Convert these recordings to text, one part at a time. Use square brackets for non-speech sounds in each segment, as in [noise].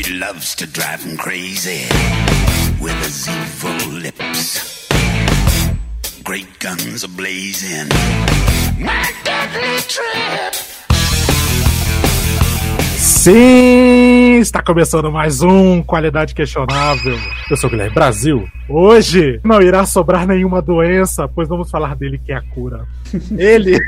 He loves to drive him crazy with his evil lips. Great guns are blazing. My deadly trip. Sim, está começando mais um Qualidade Questionável. Eu sou o Guilherme Brasil. Hoje não irá sobrar nenhuma doença, pois vamos falar dele que é a cura. [laughs] Ele,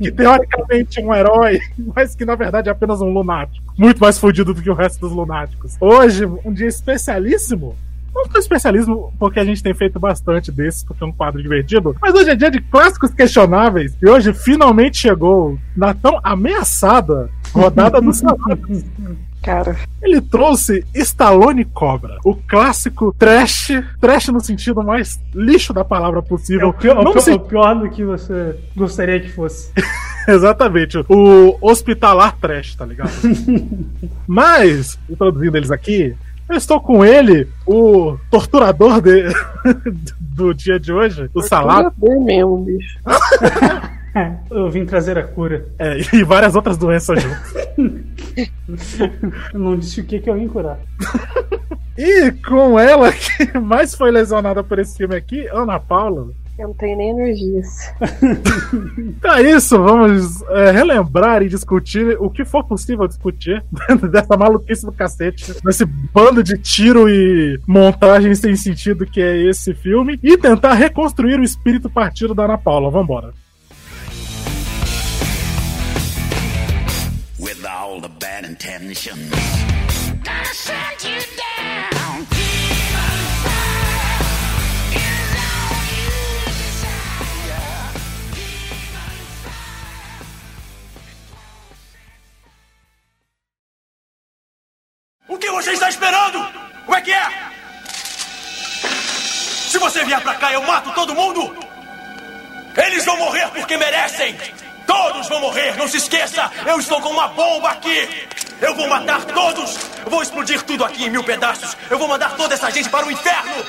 que teoricamente é um herói, mas que na verdade é apenas um lunático. Muito mais fodido do que o resto dos lunáticos. Hoje, um dia especialíssimo não tão especialismo, porque a gente tem feito bastante desses, porque é um quadro divertido. Mas hoje é dia de clássicos questionáveis. E hoje finalmente chegou na tão ameaçada rodada dos [laughs] salados. Cara. Ele trouxe Stallone Cobra, o clássico trash, trash no sentido mais lixo da palavra É possível. o pior, o Não pior- se- o pior do que você gostaria que fosse. [laughs] Exatamente, o hospitalar trash, tá ligado? [laughs] Mas, introduzindo eles aqui, eu estou com ele, o torturador de- [laughs] do dia de hoje, o Salado, Torturador mesmo, bicho. É, [laughs] eu vim trazer a cura. é, e várias outras doenças juntas. Eu [laughs] não disse o que que eu vim curar. [laughs] E com ela, que mais foi lesionada por esse filme aqui, Ana Paula. Eu não tenho nem energias. Então é isso, vamos é, relembrar e discutir o que for possível discutir dentro dessa maluquice do cacete, desse bando de tiro e montagem sem sentido que é esse filme, e tentar reconstruir o espírito partido da Ana Paula. Vambora. The bad intentions. Gonna shut you down. Demon fire is all you desire. Demon O que você está esperando? Como é que é? Se você vier pra cá, eu mato todo mundo! Eles vão morrer porque merecem! Todos vão morrer, não se esqueça! Eu estou com uma bomba aqui! Eu vou matar todos! Eu vou explodir tudo aqui em mil pedaços! Eu vou mandar toda essa gente para o inferno!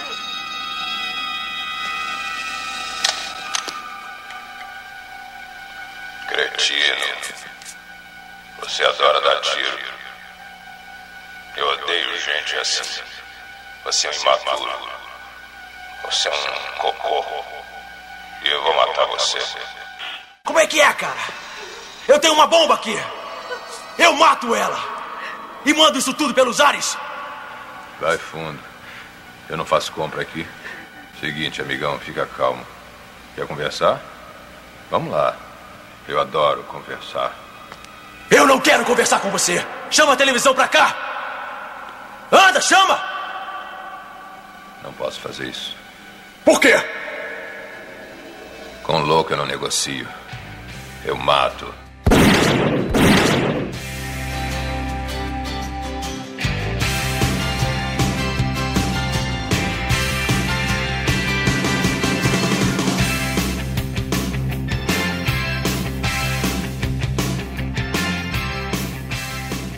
Cretino. Você adora dar tiro. Eu odeio gente assim. Você é um imaturo. Você é um cocô. E eu vou matar você. Como é que é, cara? Eu tenho uma bomba aqui! Eu mato ela! E mando isso tudo pelos ares! Vai fundo. Eu não faço compra aqui. Seguinte, amigão, fica calmo. Quer conversar? Vamos lá. Eu adoro conversar. Eu não quero conversar com você! Chama a televisão pra cá! Anda, chama! Não posso fazer isso. Por quê? Com louco eu não negocio. Eu mato.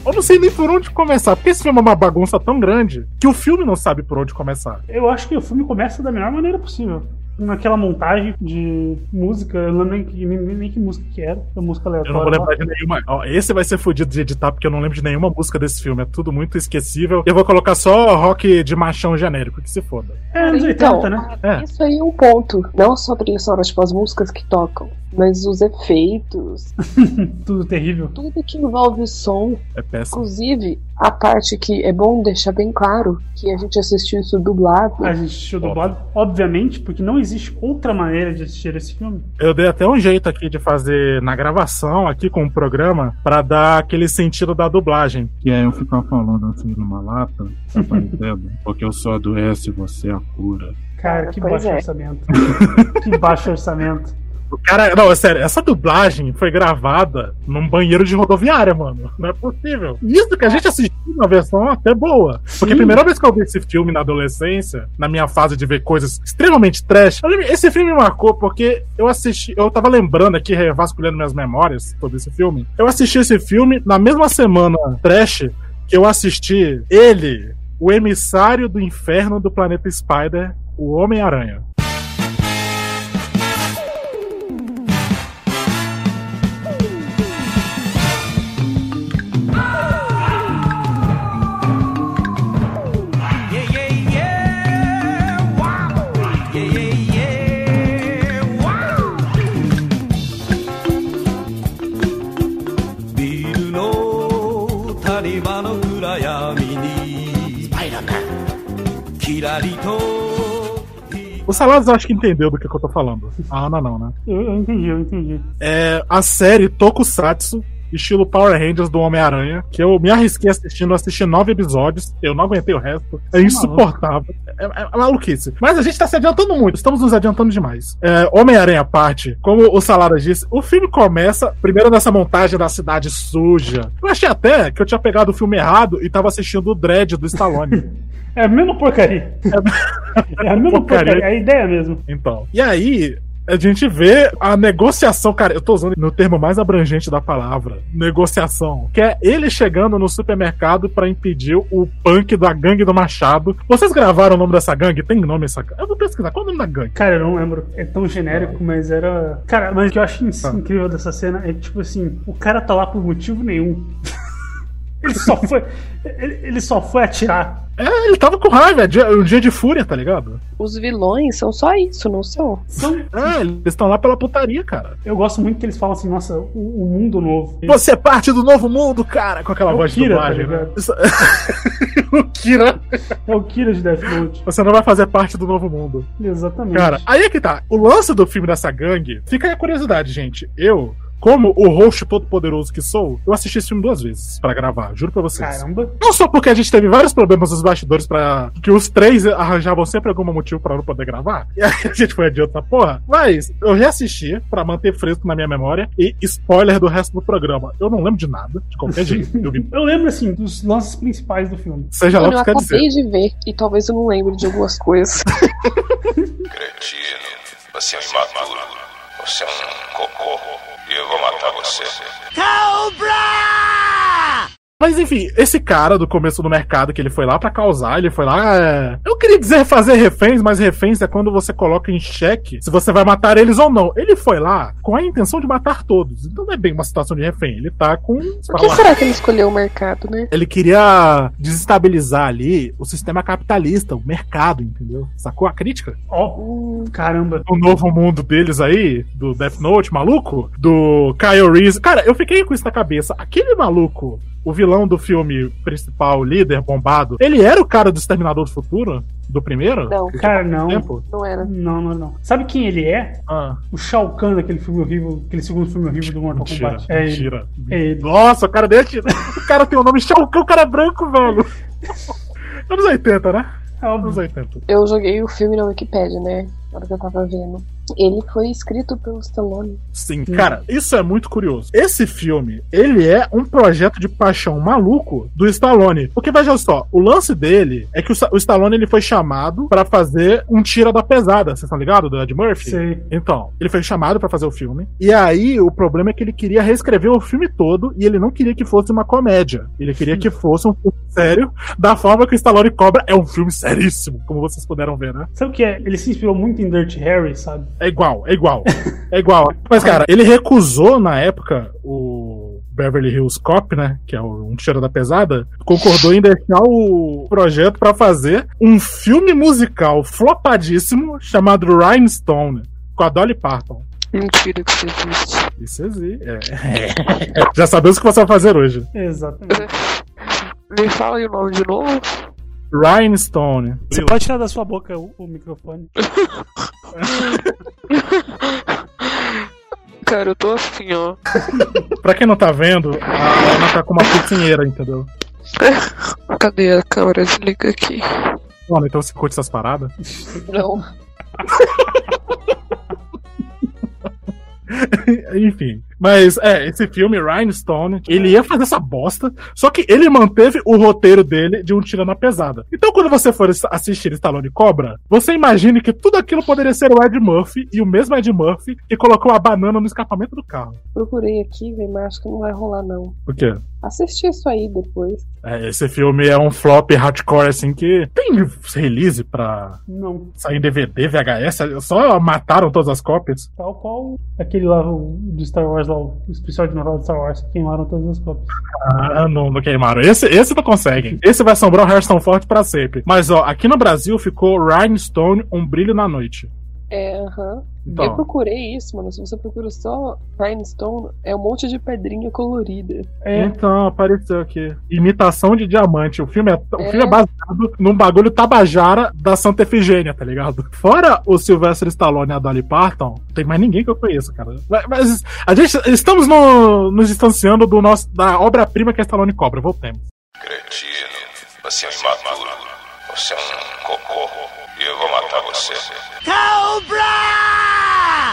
Eu não sei nem por onde começar, porque esse filme é uma bagunça tão grande que o filme não sabe por onde começar. Eu acho que o filme começa da melhor maneira possível. Naquela montagem de música, eu não lembro nem que, nem, nem que música que era, a música Eu aleatória. não vou lembrar de nenhuma. Ó, esse vai ser fodido de editar, porque eu não lembro de nenhuma música desse filme. É tudo muito esquecível. Eu vou colocar só rock de machão genérico, que se foda. É anos 80, Então, né? É. isso aí é um ponto. Não só a trilha sonora, tipo, as músicas que tocam, mas os efeitos, [laughs] Tudo terrível. tudo que envolve o som. É péssimo. Inclusive, a parte que é bom deixar bem claro que a gente assistiu isso dublado. A gente assistiu dublado, obviamente, porque não existe outra maneira de assistir esse filme. Eu dei até um jeito aqui de fazer na gravação, aqui com o programa, pra dar aquele sentido da dublagem. Que é eu ficar falando assim numa lata, tá parecendo? [laughs] Porque eu só adoece e você é a cura. Cara, que Pois baixo é. orçamento. que baixo orçamento. O cara, não, é sério, essa dublagem foi gravada num banheiro de rodoviária, mano. Não é possível. Isso que a gente assistiu na versão até boa. Porque a primeira vez que eu vi esse filme na adolescência, na minha fase de ver coisas extremamente trash, esse filme me marcou porque eu assisti, eu tava lembrando aqui, revasculhando minhas memórias sobre esse filme. Eu assisti esse filme na mesma semana trash que eu assisti ele, o emissário do inferno do planeta Spider, o Homem-Aranha. O Saladas eu acho que entendeu do que, que eu tô falando. A Ana não, né? Eu, eu entendi, eu entendi. É a série Tokusatsu, estilo Power Rangers do Homem-Aranha, que eu me arrisquei assistindo, assisti nove episódios, eu não aguentei o resto. É insuportável. É, é- é maluquice. Mas a gente tá se adiantando muito, estamos nos adiantando demais. É, Homem-Aranha parte, como o Saladas disse, o filme começa primeiro nessa montagem da cidade suja. Eu achei até que eu tinha pegado o filme errado e tava assistindo o Dread do Stallone. [laughs] É a mesma porcaria. [laughs] É a mesma porcaria, é a ideia mesmo. Então. E aí, a gente vê a negociação, cara, eu tô usando no termo mais abrangente da palavra, negociação, que é ele chegando no supermercado pra impedir o punk da gangue do Machado. Vocês gravaram o nome dessa gangue? Tem nome essa gangue? Eu vou pesquisar, qual é o nome da gangue? Cara, eu não lembro. É tão genérico, mas era. Cara, mas o que eu acho Ah. incrível dessa cena é que, tipo assim, o cara tá lá por motivo nenhum. Ele só foi. Ele, ele só foi atirar. É, ele tava com raiva, é dia- um dia de fúria, tá ligado? Os vilões são só isso, não são? São. É, eles estão lá pela putaria, cara. Eu gosto muito que eles falam assim, nossa, o, o mundo novo. Você é parte do novo mundo, cara, com aquela É o voz de Kira, dublagem, tá né? [laughs] o Kira, É o Kira de Death Note. você não vai fazer parte do novo mundo. Exatamente. Cara, aí é que tá. O lance do filme dessa gangue, fica aí a curiosidade, gente. Eu, como o host todo poderoso que sou, eu assisti esse filme duas vezes pra gravar, juro pra vocês. Caramba. Não só porque a gente teve vários problemas nos bastidores para que os três arranjavam sempre algum motivo pra não poder gravar. [laughs] E aí a gente foi adiante essa porra. Mas eu reassisti pra manter fresco na minha memória e spoiler do resto do programa. Eu não lembro de nada, de qualquer jeito. Eu vi. [laughs] Eu lembro, assim, dos lances principais do filme. Seja lá o que eu isso quer acabei dizer. de ver e talvez eu não lembre de algumas coisas. [laughs] Cretino, você é um imaturo. Você é um cocô. Eu vou matar você. Mas enfim, esse cara do começo do mercado que ele foi lá pra causar, ele foi lá. é, Eu queria dizer fazer reféns, mas reféns é quando você coloca em xeque se você vai matar eles ou não. Ele foi lá com a intenção de matar todos. Então não é bem uma situação de refém. Ele tá com. Por que será que ele escolheu o mercado, né? Ele queria desestabilizar ali o sistema capitalista, o mercado, entendeu? Sacou a crítica? Ó, caramba. O novo mundo deles aí, do Death Note, maluco, do Kyle Reese. Cara, eu fiquei com isso na cabeça. Aquele maluco, o vilão do filme principal, líder, bombado, ele era o cara do Exterminador do Futuro? Do primeiro? Não, Cara, não. Tempo? não era. Não, não, não. Sabe quem ele é? Ah, O Shao Kahn daquele filme horrível, aquele segundo filme horrível do Mortal mentira, Kombat. É ele. mentira. É ele. Nossa, o cara desse. O cara tem o nome Shao Kahn, o cara é branco, velho. Anos 80, né? É óbvio. Anos 80. Eu joguei o filme na Wikipedia, né? Na hora que eu tava vendo. Ele foi escrito pelo Stallone. Sim, cara, isso é muito curioso. Esse filme, ele é um projeto de paixão maluco do Stallone. Porque veja só, o lance dele é que o, o Stallone ele foi chamado pra fazer um tira da pesada, vocês estão ligados, do Ed Murphy? Sei. Então, ele foi chamado pra fazer o filme. E aí, o problema é que ele queria reescrever o filme todo e ele não queria que fosse uma comédia. Ele queria que fosse um filme sério, da forma que o Stallone cobra. É um filme seríssimo, como vocês puderam ver, né? Sabe o que é? Ele se inspirou muito em Dirty Harry, sabe? É igual, é igual. É igual. [laughs] Mas, cara, ele recusou na época o Beverly Hills Cop, né? Que é um tiro da pesada. Concordou em deixar o projeto pra fazer um filme musical flopadíssimo chamado Rhinestone, com a Dolly Parton. Mentira que isso existe. Isso existe. É. [laughs] Já sabemos o que você vai fazer hoje. Exatamente. Me fala aí o nome de novo? Rhinestone. Você pode tirar da sua boca o, o microfone. [laughs] Cara, eu tô assim, ó. Pra quem não tá vendo, a Ana tá com uma cozinheira, entendeu? [laughs] Cadê a câmera? Desliga aqui. Mano, então você curte essas paradas? Não. [laughs] Enfim. Mas, é, esse filme, Rhinestone, ele ia fazer essa bosta, só que ele manteve o roteiro dele de um tira na pesada. Então, quando você for assistir Stallone Cobra, você imagine que tudo aquilo poderia ser o Ed Murphy, e o mesmo Ed Murphy que colocou a banana no escapamento do carro. Procurei aqui, velho, mas acho que não vai rolar, não. Por quê? Assisti isso aí depois. É, esse filme é um flop hardcore, assim, que tem release pra Não. sair em DVD, VHS, só mataram todas as cópias. Tal qual aquele lá o, do Star Wars lá, o especial de Natal de Star Wars, que queimaram todas as cópias. Ah, não, não queimaram. Esse, esse não conseguem. Esse vai assombrar o Harrison Ford pra sempre. Mas, ó, aqui no Brasil ficou Rhinestone, Um Brilho na Noite. É, aham. Então. Eu procurei isso, mano. Se você procura só Rhinestone, é um monte de pedrinha colorida. É, Então, apareceu aqui. Imitação de diamante. O filme é, o É. filme é baseado num bagulho tabajara da Santa Efigênia, tá ligado? [laughs] Fora o Sylvester Stallone e a Dolly Parton, não tem mais ninguém que eu conheço, cara. Mas- Mas a gente estamos no- nos distanciando do nosso, da obra-prima que é Stallone Cobra. Voltemos. Cretino, você é um imaturo. Você é um cocô. Vou matar você.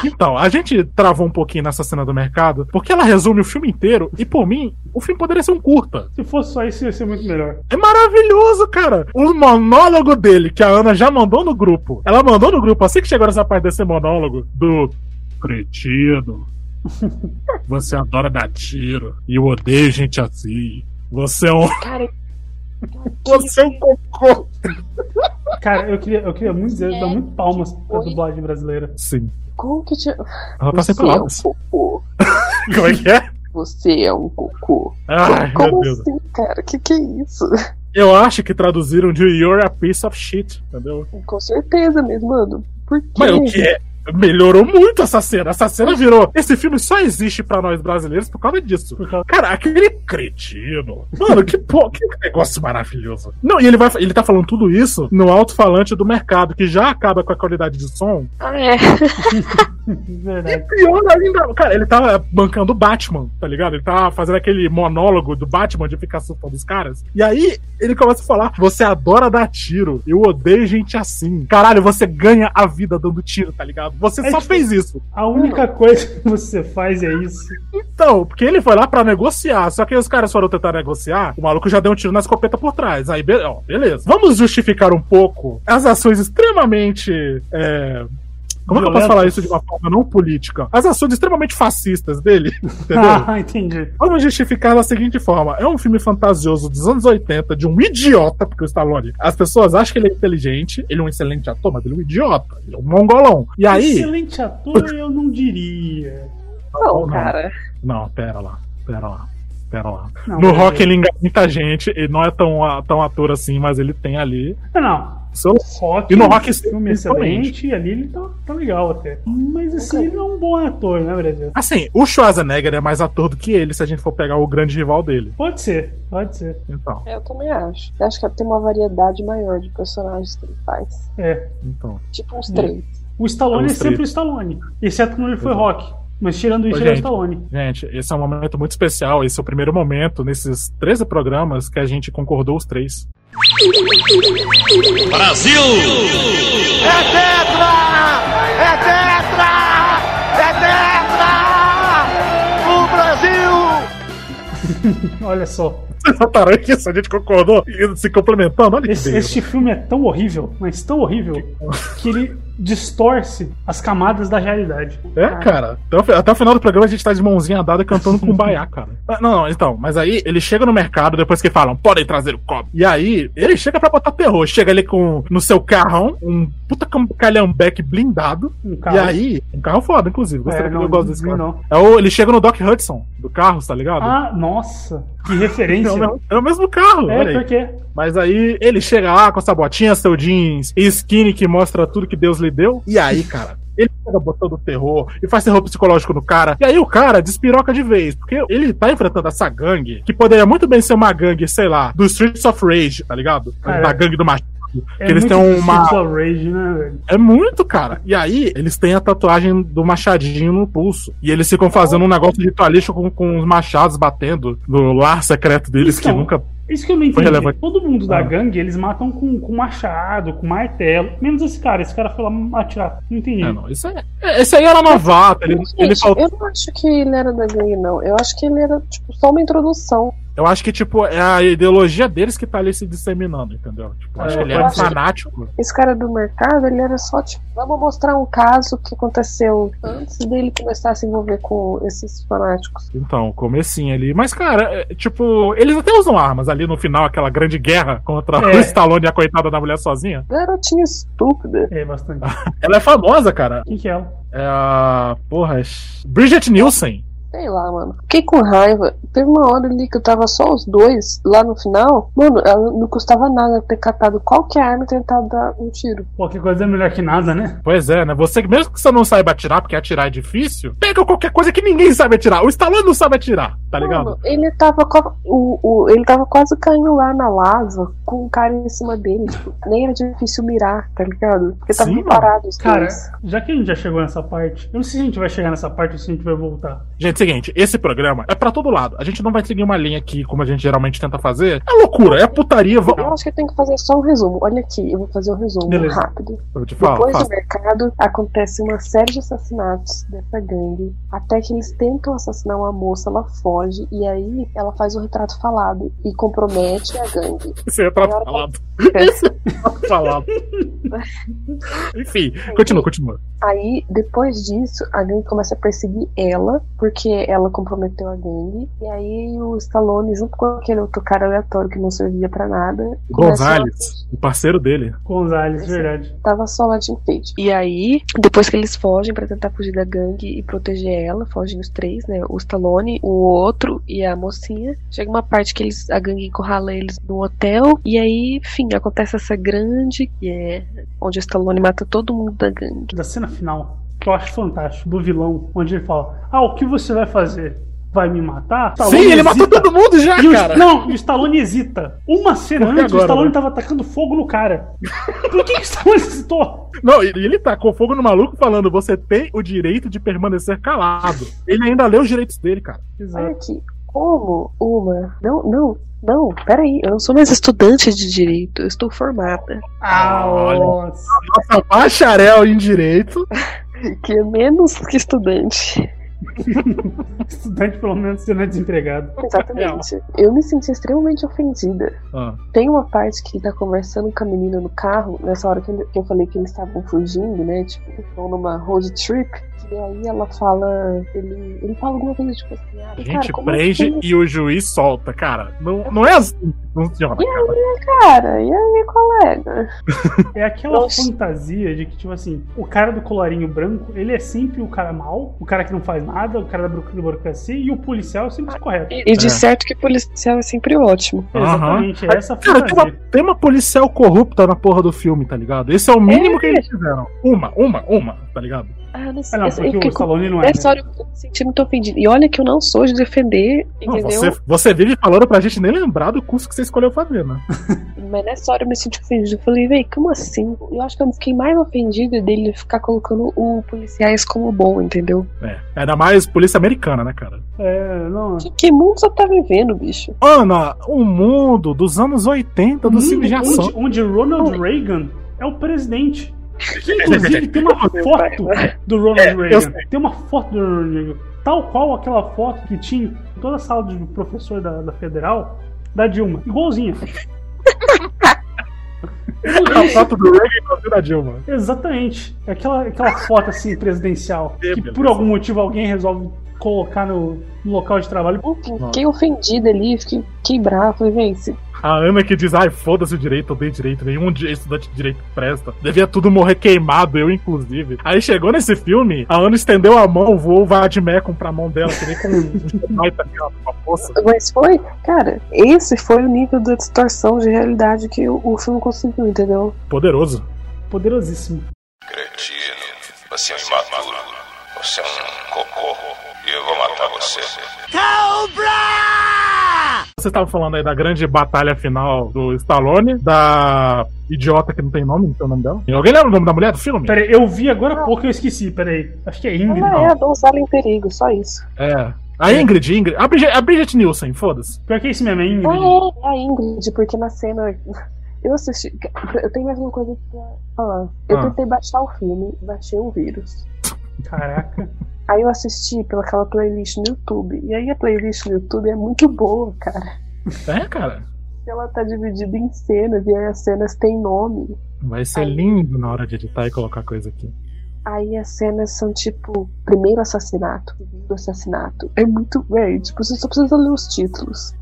Então, a gente travou um pouquinho nessa cena do mercado, porque ela resume o filme inteiro, e por mim, o filme poderia ser um curta. se fosse só isso, ia ser muito melhor. É maravilhoso, cara. O monólogo dele, que a Ana já mandou no grupo. Ela mandou no grupo, assim que chegou nessa parte desse monólogo, do cretino. [laughs] Você adora dar tiro. E eu odeio gente assim. Você é um. Cara, Você é um cocô. Cara, eu queria, eu queria muito dizer, dar muito palmas pra dublagem brasileira. Sim. como que tinha. Ela tá sem Você é um palavras. cocô. [laughs] Como é que é? Você é um cocô. Ai, meu Como Deus. assim, cara? Que que é isso? Eu acho que traduziram de You're a piece of shit, entendeu? Com certeza mesmo, mano. Por quê? Mas o que é? Melhorou muito essa cena. Essa cena virou. Esse filme só existe pra nós brasileiros por causa disso. Por causa- Cara, aquele cretino. Mano, que, po... que negócio maravilhoso. Não, e ele, vai, ele tá falando tudo isso no alto-falante do mercado, que já acaba com a qualidade de som. Ah, [laughs] [laughs] é. E Verdade. pior ainda. Cara, ele tá bancando o Batman, tá ligado? Ele tá fazendo aquele monólogo do Batman de ficar assustando os caras. E aí ele começa a falar: Você adora dar tiro. Eu odeio gente assim. Caralho, você ganha a vida dando tiro, tá ligado? Você É só tipo- fez isso. A única coisa que você faz é isso. Então, porque ele foi lá pra negociar. Só que os caras foram tentar negociar. O maluco já deu um tiro na escopeta por trás. Aí, be- ó, beleza. Vamos justificar um pouco as ações extremamente. é, Como é que eu posso falar isso de uma forma não política? As ações extremamente fascistas dele, [laughs] entendeu? Ah, entendi. Vamos justificar da seguinte forma: é um filme fantasioso dos anos 80 de um idiota, porque o Stallone, as pessoas acham que ele é inteligente, ele é um excelente ator, mas ele é um idiota, ele é um mongolão. E aí. Excelente ator, eu não diria. Não, Não. cara. Não, pera lá, pera lá, pera lá. Não, no rock ele engana muita gente, ele não é tão, tão ator assim, mas ele tem ali. Não, Seu... Rock, E no Rock, filme excelente, ali ele tá, tá legal até. Mas assim, ele não é um bom ator, né, Brasil? Assim, o Schwarzenegger é mais ator do que ele, se a gente for pegar o grande rival dele. Pode ser, pode ser. Então, Eu também acho. Eu acho que tem uma variedade maior de personagens que ele faz. É. então. Tipo uns três. O Stallone É é sempre o Stallone. Exceto quando ele foi Exato. rock. Mas tirando isso, Ô, ele é o gente. Stallone. Gente, esse é um momento muito especial. Esse é o primeiro momento nesses 13 programas que a gente concordou os três. Olha só. Vocês notaram que a gente concordou e se complementando? Olha que Esse, beleza. este filme é tão horrível, mas tão horrível, que ele distorce as camadas da realidade. É, cara. Até o, até o final do programa a gente tá de mãozinha dada cantando com baiá, cara. [laughs] Ah, Não, não, então, mas aí ele chega no mercado depois que falam, podem trazer o copo. E aí, ele chega pra botar terror. Chega ali com no seu carrão, um puta calhambeque blindado. Um carro. E aí, um carro foda, inclusive. Gostei É, que não, eu gosto desse carro. não. É o, ele chega no Doc Hudson do carro, tá ligado? Ah, nossa, que [laughs] é, referência. o mesmo, é o mesmo carro, É, aí. porque Mas aí ele chega lá com essa botinha, seu jeans skinny que mostra tudo que Deus lhe deu. E aí, cara, ele chega botando terror e faz terror psicológico no cara. E aí o cara despiroca de vez, porque ele tá enfrentando essa gangue, que poderia muito bem ser uma gangue, sei lá, do Streets of Rage, tá ligado? Cara, da gangue do machado. é que eles muito têm uma. Rage, né, velho? É muito, cara. E aí, eles têm a tatuagem do machadinho no pulso. E eles ficam fazendo um negócio de ritualístico com, com os machados batendo no lar secreto deles, que Então, nunca. Isso que eu não Foi entendi. relevante. Todo mundo da Ah. gangue, eles matam com, com machado, com martelo. Menos esse cara. Esse cara foi lá atirar. Não entendi. É, não. Isso é, é- esse aí era novato. Ele, Gente, ele faltou. eu não acho que ele era da gangue, não. Eu acho que ele era, tipo, só uma introdução. Eu acho que, tipo, é a ideologia deles que tá ali se disseminando, entendeu? Tipo, eu acho É, que ele era um fanático. Esse cara do mercado, ele era só, tipo, vamos mostrar um caso que aconteceu antes dele começar a se envolver com esses fanáticos. Então, comecinho ali. Mas, cara, é, tipo, eles até usam armas ali no final, aquela grande guerra contra É. o Stallone e a coitada da mulher sozinha. Garotinha estúpida. É, bastante. [laughs] Ela é famosa, cara. Quem que é ela? É a. Porra. é Bridget Nielsen. Sei lá, mano. Fiquei com raiva. Teve uma hora ali que eu tava só os dois lá no final. Mano, ela não custava nada ter catado qualquer arma e tentado dar um tiro. Qualquer coisa é melhor que nada, né? Pois é, né? Você, mesmo que você não saiba atirar, porque atirar é difícil, pega qualquer coisa que ninguém sabe atirar. O Stallone não sabe atirar, tá ligado? Mano, ele tava, o, o- ele tava quase caindo lá na lava com um cara em cima dele. Tipo, nem era difícil mirar, tá ligado? Porque tava Sim, mano. parado os Cara, dois. já que a gente já chegou nessa parte, eu não sei se a gente vai chegar nessa parte ou se a gente vai voltar. Gente, seguinte, esse programa é pra todo lado. A gente não vai seguir uma linha aqui, como a gente geralmente tenta fazer. É loucura, é putaria. Eu Vamos. acho que eu tenho que fazer só um resumo. Olha aqui, eu vou fazer um resumo Beleza. rápido. Eu te falo, Depois faço. do mercado, acontece uma série de assassinatos dessa gangue. Até que eles tentam assassinar uma moça, ela foge. E aí ela faz o retrato falado e compromete a gangue. Tá Agora- falado. [laughs] Tá falado. Enfim, continua, continua. Aí, depois disso, a gangue começa a perseguir ela, porque ela comprometeu a gangue. E aí o Stallone, junto com aquele outro cara aleatório que não servia pra nada, começam a- Gonzalez, o parceiro dele. Gonzalez, verdade. tava só lá de enfeite. E aí, depois que eles fogem pra tentar fugir da gangue e proteger ela, fogem os três, né? O Stallone, o outro e a mocinha. Chega uma parte que eles, a gangue encurrala eles no hotel. E aí, enfim, acontece essa grande que é onde o Stallone mata todo mundo da gangue. Da cena final, que eu acho fantástico, do vilão, onde ele fala: Ah, o que você vai fazer? Vai me matar? Sim, ele matou todo mundo já, E o, cara. não, e o Stallone hesita. Uma cena antes, o agora, Stallone né? tava atacando fogo no cara. Por que, que o Stallone hesitou? Não, e ele tacou fogo no maluco falando: você tem o direito de permanecer calado. Ele ainda leu os direitos dele, cara. Olha aqui, como uma. Não, não, não, peraí, eu não sou mais estudante de direito, eu estou formada. Ah, Olha. nossa. Nossa, bacharel em direito. [laughs] Que é menos que estudante. [laughs] Estudante, pelo menos, sendo desempregado. Exatamente. Eu me senti extremamente ofendida. Ah, Tem uma parte que ele tá conversando com a menina no carro, nessa hora que eu falei que eles estavam fugindo, né? Tipo, estão numa road trip. E aí ela fala. Ele, ele fala alguma coisa tipo assim, ah, a cara, gente como prende assim? e o juiz solta, cara. Não, não é assim que funciona, E cara. aí, cara, e aí, colega? [laughs] É aquela Nossa. fantasia de que, tipo assim, o cara do colarinho branco, ele é sempre o cara mau, o cara que não faz nada, o cara da buro- burocracia, e o policial é sempre o correto. E, e de É. certo que policial é sempre ótimo. Exatamente, é essa Cara, tem uma, fantasia. tem uma policial corrupta na porra do filme, tá ligado? Esse é o mínimo que eles fizeram. Uma, uma, uma, tá ligado? Ah, não sei. Ah, não, eu porque fiquei o com- Stallone não é. Nessa né? hora eu me senti muito ofendida. E olha que eu não sou de defender, Não, entendeu? você, você vive falando pra gente nem lembrar do curso que você escolheu fazer, né? [laughs] Mas nessa hora eu me senti ofendida. Eu falei, véi, como assim? Eu acho que eu fiquei mais ofendida dele ficar colocando o policiais como bom, entendeu? É. Ainda mais polícia americana, né, cara? É, não. Que, que mundo você tá vivendo, bicho? Ana, o mundo dos anos 80 do Mundo filme de ação. onde, onde Ronald Reagan é o presidente. Que inclusive tem uma [laughs] foto do Ronald eu Reagan. Tem uma foto do Ronald Reagan. Tal qual aquela foto que tinha em toda a sala de professor da, da Federal da Dilma. Igualzinha. [laughs] A foto do Reagan e da Dilma. Exatamente. Aquela, aquela foto assim presidencial. É, Que por algum motivo alguém resolve colocar no, no local de trabalho. Fiquei ofendida ali, fiquei, fiquei brava. Falei, se- A Ana que diz, ai, foda-se o direito, odeio direito, nenhum estudante de direito presta. Devia tudo morrer queimado, eu inclusive. Aí chegou nesse filme, a Ana estendeu a mão, voou o Vadimecum pra mão dela, que nem com um [laughs] Jedi, tá? Uma poça. mas foi, cara, esse foi o nível da distorção de realidade que o, o filme conseguiu, entendeu? Poderoso. Poderosíssimo. Cretino, você é um imaturo. Você é um cocô. E eu vou matar você. Você estava falando aí da grande batalha final do Stallone, da idiota que não tem nome, não tem o nome dela. Alguém lembra o nome da mulher do filme? Peraí, eu vi agora há pouco e eu esqueci. Peraí. Acho que é Ingrid. Ela é a donzela em perigo, só isso. É. A Ingrid, Ingrid. A Bridget, a Bridget Nielsen, foda-se. Pior que é isso mesmo, é Ingrid. Ah, é a Ingrid, porque na cena. [laughs] Eu assisti. Eu tenho mais uma coisa pra falar. Eu Ah. tentei baixar o filme, baixei o vírus. Caraca. Aí eu assisti pelaquela playlist no YouTube. E aí a playlist no YouTube é muito boa, cara. É, cara. Ela tá dividida em cenas, e aí as cenas têm nome. Vai ser lindo na hora de editar e colocar coisa aqui. Aí as cenas são tipo, primeiro assassinato, segundo assassinato. É muito, velho, tipo, você só precisa ler os títulos.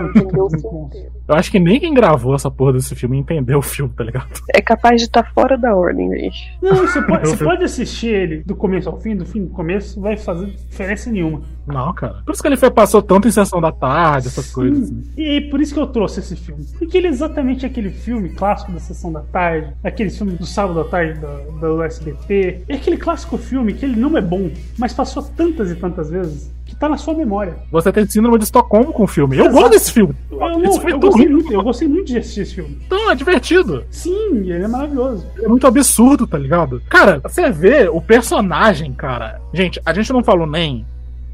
Entendeu o [laughs] filme inteiro. Eu acho que nem quem gravou essa porra desse filme entendeu o filme, tá ligado? É capaz de estar fora da ordem, gente. Não, você pode, você pode assistir ele do começo ao fim, do fim ao começo, vai fazer diferença nenhuma. Não, cara. Por isso que ele foi, passou tanto em sessão da tarde, essas coisas. assim. E por isso que eu trouxe esse filme. Porque ele é exatamente aquele filme clássico da sessão da tarde, aquele filme do sábado à tarde da, do SBT. É aquele clássico filme que ele não é bom, mas passou tantas e tantas vezes que tá na sua memória. Você tem síndrome de Estocolmo com o filme. Eu Exato. gosto desse filme. Eu, não, Esse filme eu, é tão gostei ruim. muito, eu gostei muito de assistir esse filme. Então, é divertido. Sim, ele é maravilhoso. É muito absurdo, tá ligado? Cara, você vê o personagem, cara. Gente, a gente não falou nem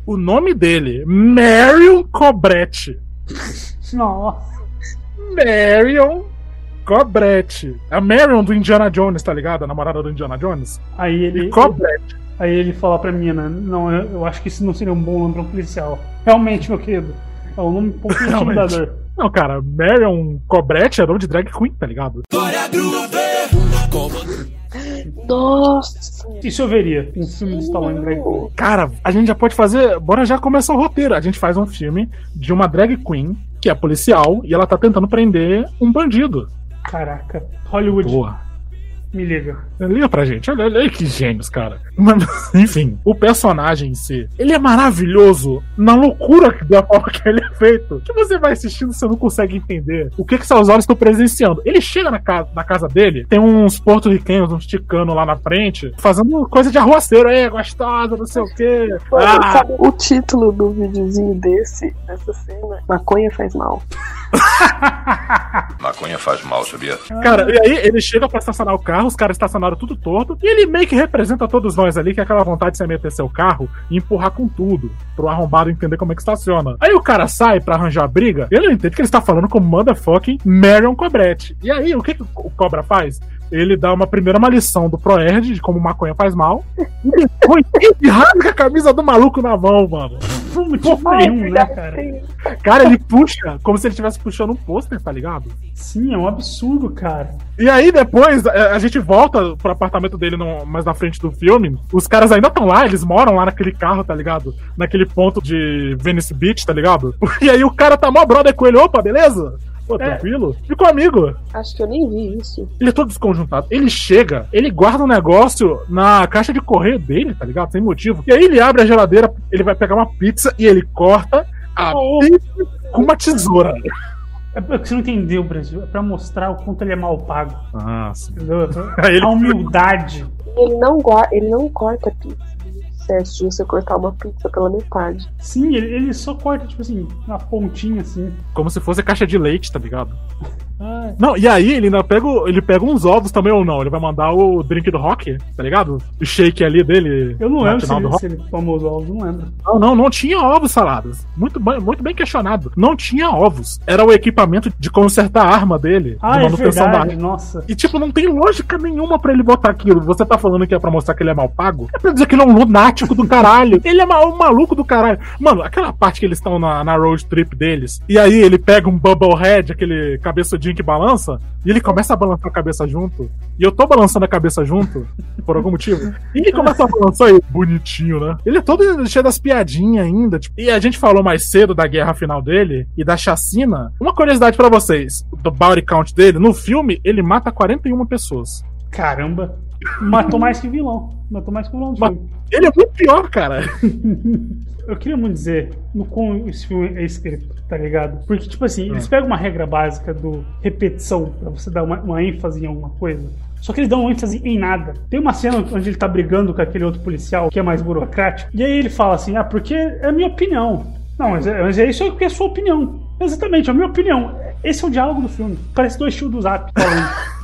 o nome dele. Marion Cobretti. Nossa. Marion Cobretti. A Marion do Indiana Jones, tá ligado? A namorada do Indiana Jones. Aí ele, E Cobretti. Aí ele fala pra menina: Não, eu, eu acho que isso não seria um bom nome pra um policial. Realmente, meu querido. É um nome um pouco [laughs] intimidador. Não, cara, Marion Cobretti é nome de drag queen, tá ligado? Nossa! Isso eu veria. Um filme de Stallone Drag Queen. Cara, a gente já pode fazer. Bora já começar o roteiro. A gente faz um filme de uma drag queen que é policial e ela tá tentando prender um bandido. Caraca. Hollywood, Boa. Me liga. Liga pra gente, olha, olha aí que gênios, cara. Mas, [laughs] enfim, o personagem em si, ele é maravilhoso na loucura da forma que ele é feito. Que você vai assistindo, você não consegue entender o que, que seus olhos estão presenciando. Ele chega na casa, na casa dele, tem uns porto-riquenhos, uns ticanos lá na frente, fazendo coisa de arruaceiro, é, gostosa, não sei o quê. Ah, sabe o título do videozinho desse, dessa cena? Maconha faz mal. [laughs] Maconha faz mal, sabia? Cara, e aí ele chega pra estacionar o carro, os caras estacionaram tudo torto, e ele meio que representa todos nós ali, que é aquela vontade de você meter seu carro e empurrar com tudo, pro arrombado entender como é que estaciona. Aí o cara sai pra arranjar briga, e ele não entende que ele está falando com motherfucking Marion Cobretti. E aí, o que, que o Cobra faz? Ele dá uma primeira uma lição do Proerd de como maconha faz mal. [laughs] E depois ele rasga a camisa do maluco na mão, mano. Por motivo nenhum, né, cara? Cara, ele puxa como se ele estivesse puxando um pôster, tá ligado? Sim, é um absurdo, cara. E aí depois a, a gente volta pro apartamento dele no- mais na frente do filme. Os caras ainda estão lá, eles moram lá naquele carro, tá ligado? Naquele ponto de Venice Beach, tá ligado? [laughs] E aí o cara tá mó brother com ele, opa, beleza? Pô, É. tranquilo? Ficou amigo. Acho que eu nem vi isso. Ele é todo desconjuntado. Ele chega, ele guarda um negócio na caixa de correio dele, tá ligado? Sem motivo. E aí ele abre a geladeira, ele vai pegar uma pizza e ele corta a pizza com uma tesoura. É porque você não entendeu, Brasil. É pra mostrar o quanto ele é mal pago. Nossa. Entendeu? [laughs] Aí ele- A humildade. Ele não, ele não corta pizza. Certo, de você cortar uma pizza pela metade. Sim, ele, ele só corta, tipo assim, na pontinha assim. Como se fosse caixa de leite, tá ligado? [laughs] Ah, Não, e aí ele ainda pega, ele pega uns ovos também ou não. Ele vai mandar o drink do rock, tá ligado? O shake ali dele. eu não lembro se ele, rock. se ele tomou os ovos, não lembro. Não, não, não tinha ovos salados. Muito bem, muito bem questionado. Não tinha ovos. Era o equipamento de consertar a arma dele. Ah, de é manutenção da verdade, arma. nossa. E, tipo, não tem lógica nenhuma pra ele botar aquilo. Você tá falando que é pra mostrar que ele é mal pago? É pra dizer que ele é um lunático do caralho. Ele é um maluco do caralho. Mano, aquela parte que eles estão na, na road trip deles, e aí ele pega um bubblehead, aquele cabeçudinho que balança, e ele começa a balançar a cabeça junto. E eu tô balançando a cabeça junto, por algum motivo. E ele começa a balançar aí, bonitinho, né? Ele é todo cheio das piadinhas ainda. tipo, e a gente falou mais cedo da guerra final dele e da chacina. Uma curiosidade pra vocês: do body count dele, no filme, ele mata 41 pessoas. Caramba. Matou mais que vilão. Matou mais que vilão do Ma- filme. Ele é muito pior, cara. [laughs] Eu queria muito dizer no como esse filme é escrito, tá ligado? Porque, tipo assim, É. eles pegam uma regra básica do repetição, pra você dar uma, uma ênfase em alguma coisa. Só que eles dão ênfase em nada. Tem uma cena onde ele tá brigando com aquele outro policial que é mais burocrático. E aí ele fala assim: Ah, porque é a minha opinião. Não, mas é, mas é isso que é a sua opinião. Exatamente, é a minha opinião. Esse é o diálogo do filme. Parece dois tios do zap falando. [laughs]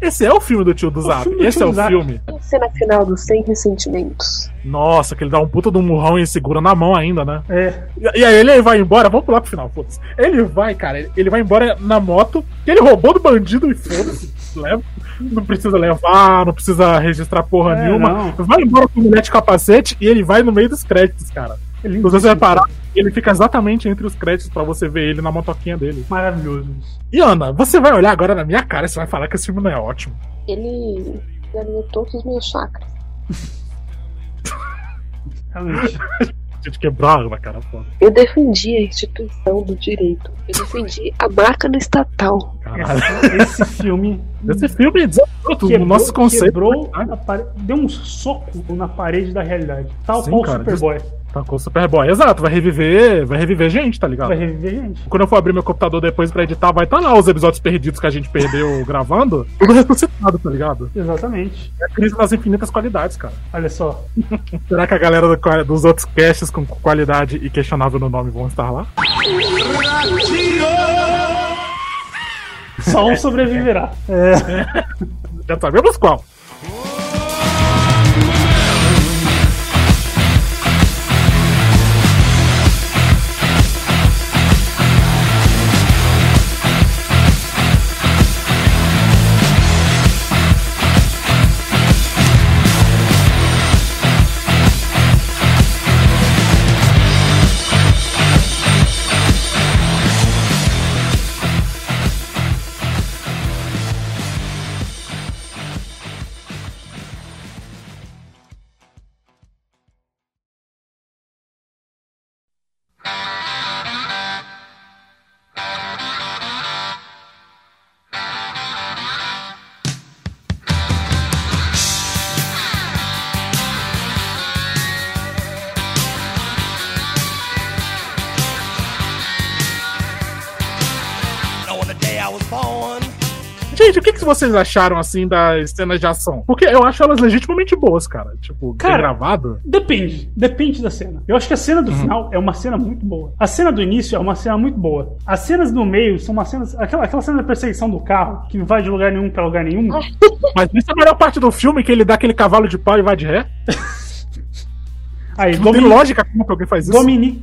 Esse é o filme do tio do Zap. Esse tio é o Zap. filme. A cena final do Sem Ressentimentos? Nossa, que ele dá um puta de um murrão e segura na mão ainda, né? É. E, e aí ele vai embora, vamos pular pro final, foda-se. Ele vai, cara, ele- ele vai embora na moto, que ele roubou do bandido e foda-se, leva. Não precisa levar, não precisa registrar porra É, nenhuma. não. Vai embora com mulher de capacete e ele vai no meio dos créditos, cara. Ele Se você reparar, ele fica exatamente entre os créditos pra você ver ele na motoquinha dele. Maravilhoso. E Ana, você vai olhar agora na minha cara e você vai falar que esse filme não é ótimo. Ele alinhou todos os meus chakras. Realmente. gente quebrava, cara. Foda. Eu defendi a instituição do direito. Eu defendi a máquina estatal. Caralho. Esse, esse filme Esse filme desafiou tudo. quebrou, o nosso conceito. quebrou pare- deu um soco na parede da realidade. Tal Sim, qual cara, Superboy. Tacou o Superboy. Exato, vai reviver, vai reviver gente, tá ligado? Vai reviver gente. Quando eu for abrir meu computador depois pra editar, vai estar lá os episódios perdidos que a gente perdeu [laughs] gravando, tudo ressuscitado, tá ligado? Exatamente. É a crise das infinitas qualidades, cara. Olha só. [laughs] Será que a galera do- dos outros casts com qualidade e questionável no nome vão estar lá? Só um sobreviverá. É, Já sabemos qual. Vocês acharam, assim, das cenas de ação? Porque eu acho elas legitimamente boas, cara. Tipo, Cara, gravado. Depende, depende da cena. Eu acho que a cena Uhum. do final é uma cena muito boa. A cena do início é uma cena muito boa. As cenas no meio são umas cenas. Aquela, aquela cena da perseguição do carro, que não vai de lugar nenhum pra lugar nenhum. [laughs] Mas isso é a melhor parte do filme, que ele dá aquele cavalo de pau e vai de ré. Aí, Não tem lógica como que alguém faz isso. Dominique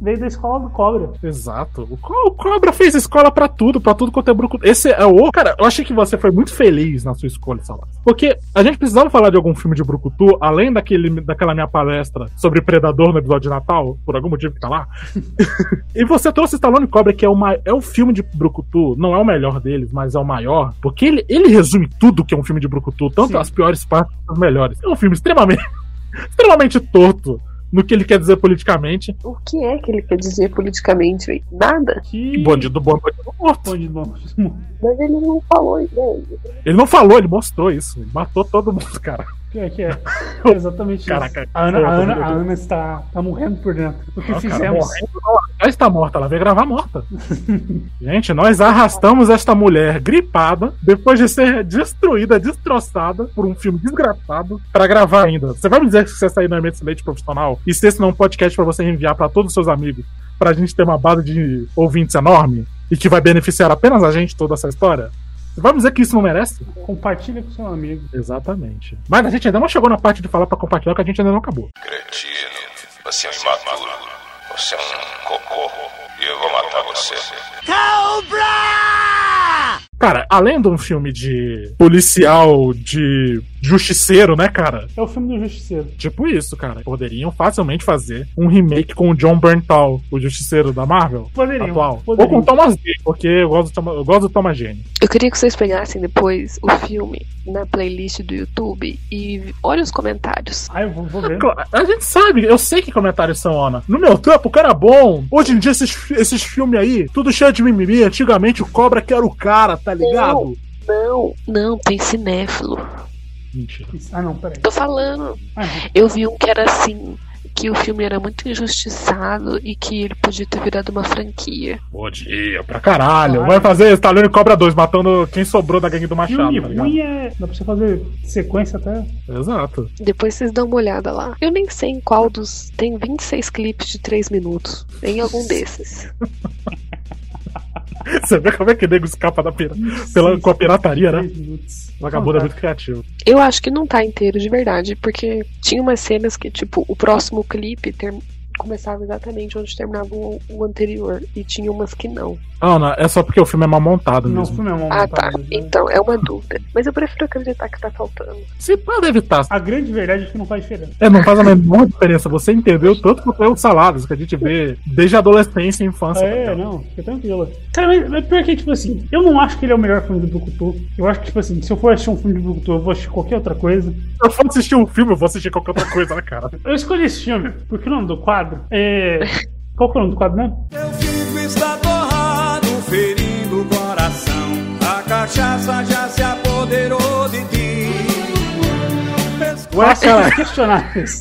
Veio da escola do Cobra. Exato. O, Co- o Cobra fez escola pra tudo, pra tudo quanto é bruco. Esse é o. Cara, eu achei que você foi muito feliz na sua escolha, Salas. Porque a gente precisava falar de algum filme de Brucutu, além daquele, daquela minha palestra sobre Predador no episódio de Natal, por algum motivo que tá lá. [laughs] e você trouxe Stallone Cobra, que é, uma, é o filme de Brucutu, não é o melhor deles, mas é o maior, porque ele, ele resume tudo que é um filme de Brucutu, tanto Sim. as piores partes quanto as melhores. É um filme extremamente, [laughs] extremamente torto no que ele quer dizer politicamente. O que é que ele quer dizer politicamente? velho? Nada. Que. Bandido bom, bandido morto. Bandido bom. Mas ele não falou né? ideia. Ele não falou, ele mostrou isso. Ele matou todo mundo, cara. Que é, que é. [laughs] É exatamente Caraca. isso. A Ana, a Ana, a. Ana está, está morrendo por dentro. O que Não, fizemos? ela está morta, ela veio gravar morta. [laughs] Gente, nós arrastamos esta mulher gripada, depois de ser destruída, destroçada por um filme desgraçado, pra gravar ainda. Você vai me dizer que você saiu no excelente profissional e se esse não é um podcast pra você enviar pra todos os seus amigos, pra gente ter uma base de ouvintes enorme e que vai beneficiar apenas a gente toda essa história? Você vai me dizer que isso não merece? Compartilha com seu amigo. Exatamente. Mas a gente ainda não chegou na parte de falar pra compartilhar, que a gente ainda não acabou. Cretino, você é um imaturo. Você é um cocô. E eu vou matar você. Cara, além de um filme de policial, de justiceiro, né, cara? É o filme do Justiceiro. Tipo isso, cara. Poderiam facilmente fazer um remake com o John Bernthal, o justiceiro da Marvel. Poderiam, Atual. poderiam. Ou com o Thomas Jane, porque eu gosto do, Thomas- eu gosto do Thomas Jane. Eu queria que vocês pegassem depois o filme na playlist do YouTube e olhem os comentários. Ah, eu vou, vou ver. A gente sabe, eu sei que comentários são, Ana. No meu tempo, o cara é bom. Hoje em dia, esses, esses filmes aí, tudo cheio de mimimi. Antigamente, o Cobra que era o cara, tá ligado? Não, não, tem cinéfilo. Mentira. Ah, não, peraí. Tô falando. Ah. Eu vi um que era assim, que o filme era muito injustiçado e que ele podia ter virado uma franquia. Podia, pra caralho. Caralho. Vai fazer Stallone Cobra 2, matando quem sobrou da gangue do Machado. Filme tá ruim é. Dá pra você fazer sequência até. Exato. Depois vocês dão uma olhada lá. Eu nem sei em qual dos. Tem 26 clipes de 3 minutos. Em algum desses. [laughs] [laughs] Você vê como é que o nego escapa da pira... Pela, com a pirataria, né? Vagabundo é muito Fantástico. criativo. Eu acho que não tá inteiro de verdade, porque tinha umas cenas que, tipo, o próximo clipe ter- começava exatamente onde terminava o, o anterior. E tinha umas que não. Ana, é só porque o filme é mal montado Não, o mesmo. filme é uma Ah, tá. montagem, né? Então, é uma dúvida. Mas eu prefiro acreditar que tá faltando. Se pode evitar. A grande verdade é que não faz diferença. É, não faz a menor diferença. Você entendeu tanto quanto é o Saladas, que a gente vê desde a adolescência e infância. É, tá ligado? não, fica tranquilo. Cara, mas, mas pior que, tipo assim, eu não acho que ele é o melhor filme do Brucutu. Eu acho que, tipo assim, se eu for assistir um filme de Brucutu, eu vou assistir qualquer outra coisa. Se eu for assistir um filme, eu vou assistir qualquer outra coisa, né, cara? Eu escolhi esse filme porque o nome do quadro é. Qual que é o nome do quadro mesmo? Teu figo está torrado, ferindo o coração. A cachaça já se apoderou Ué, Clássicos cara, [laughs] questionáveis.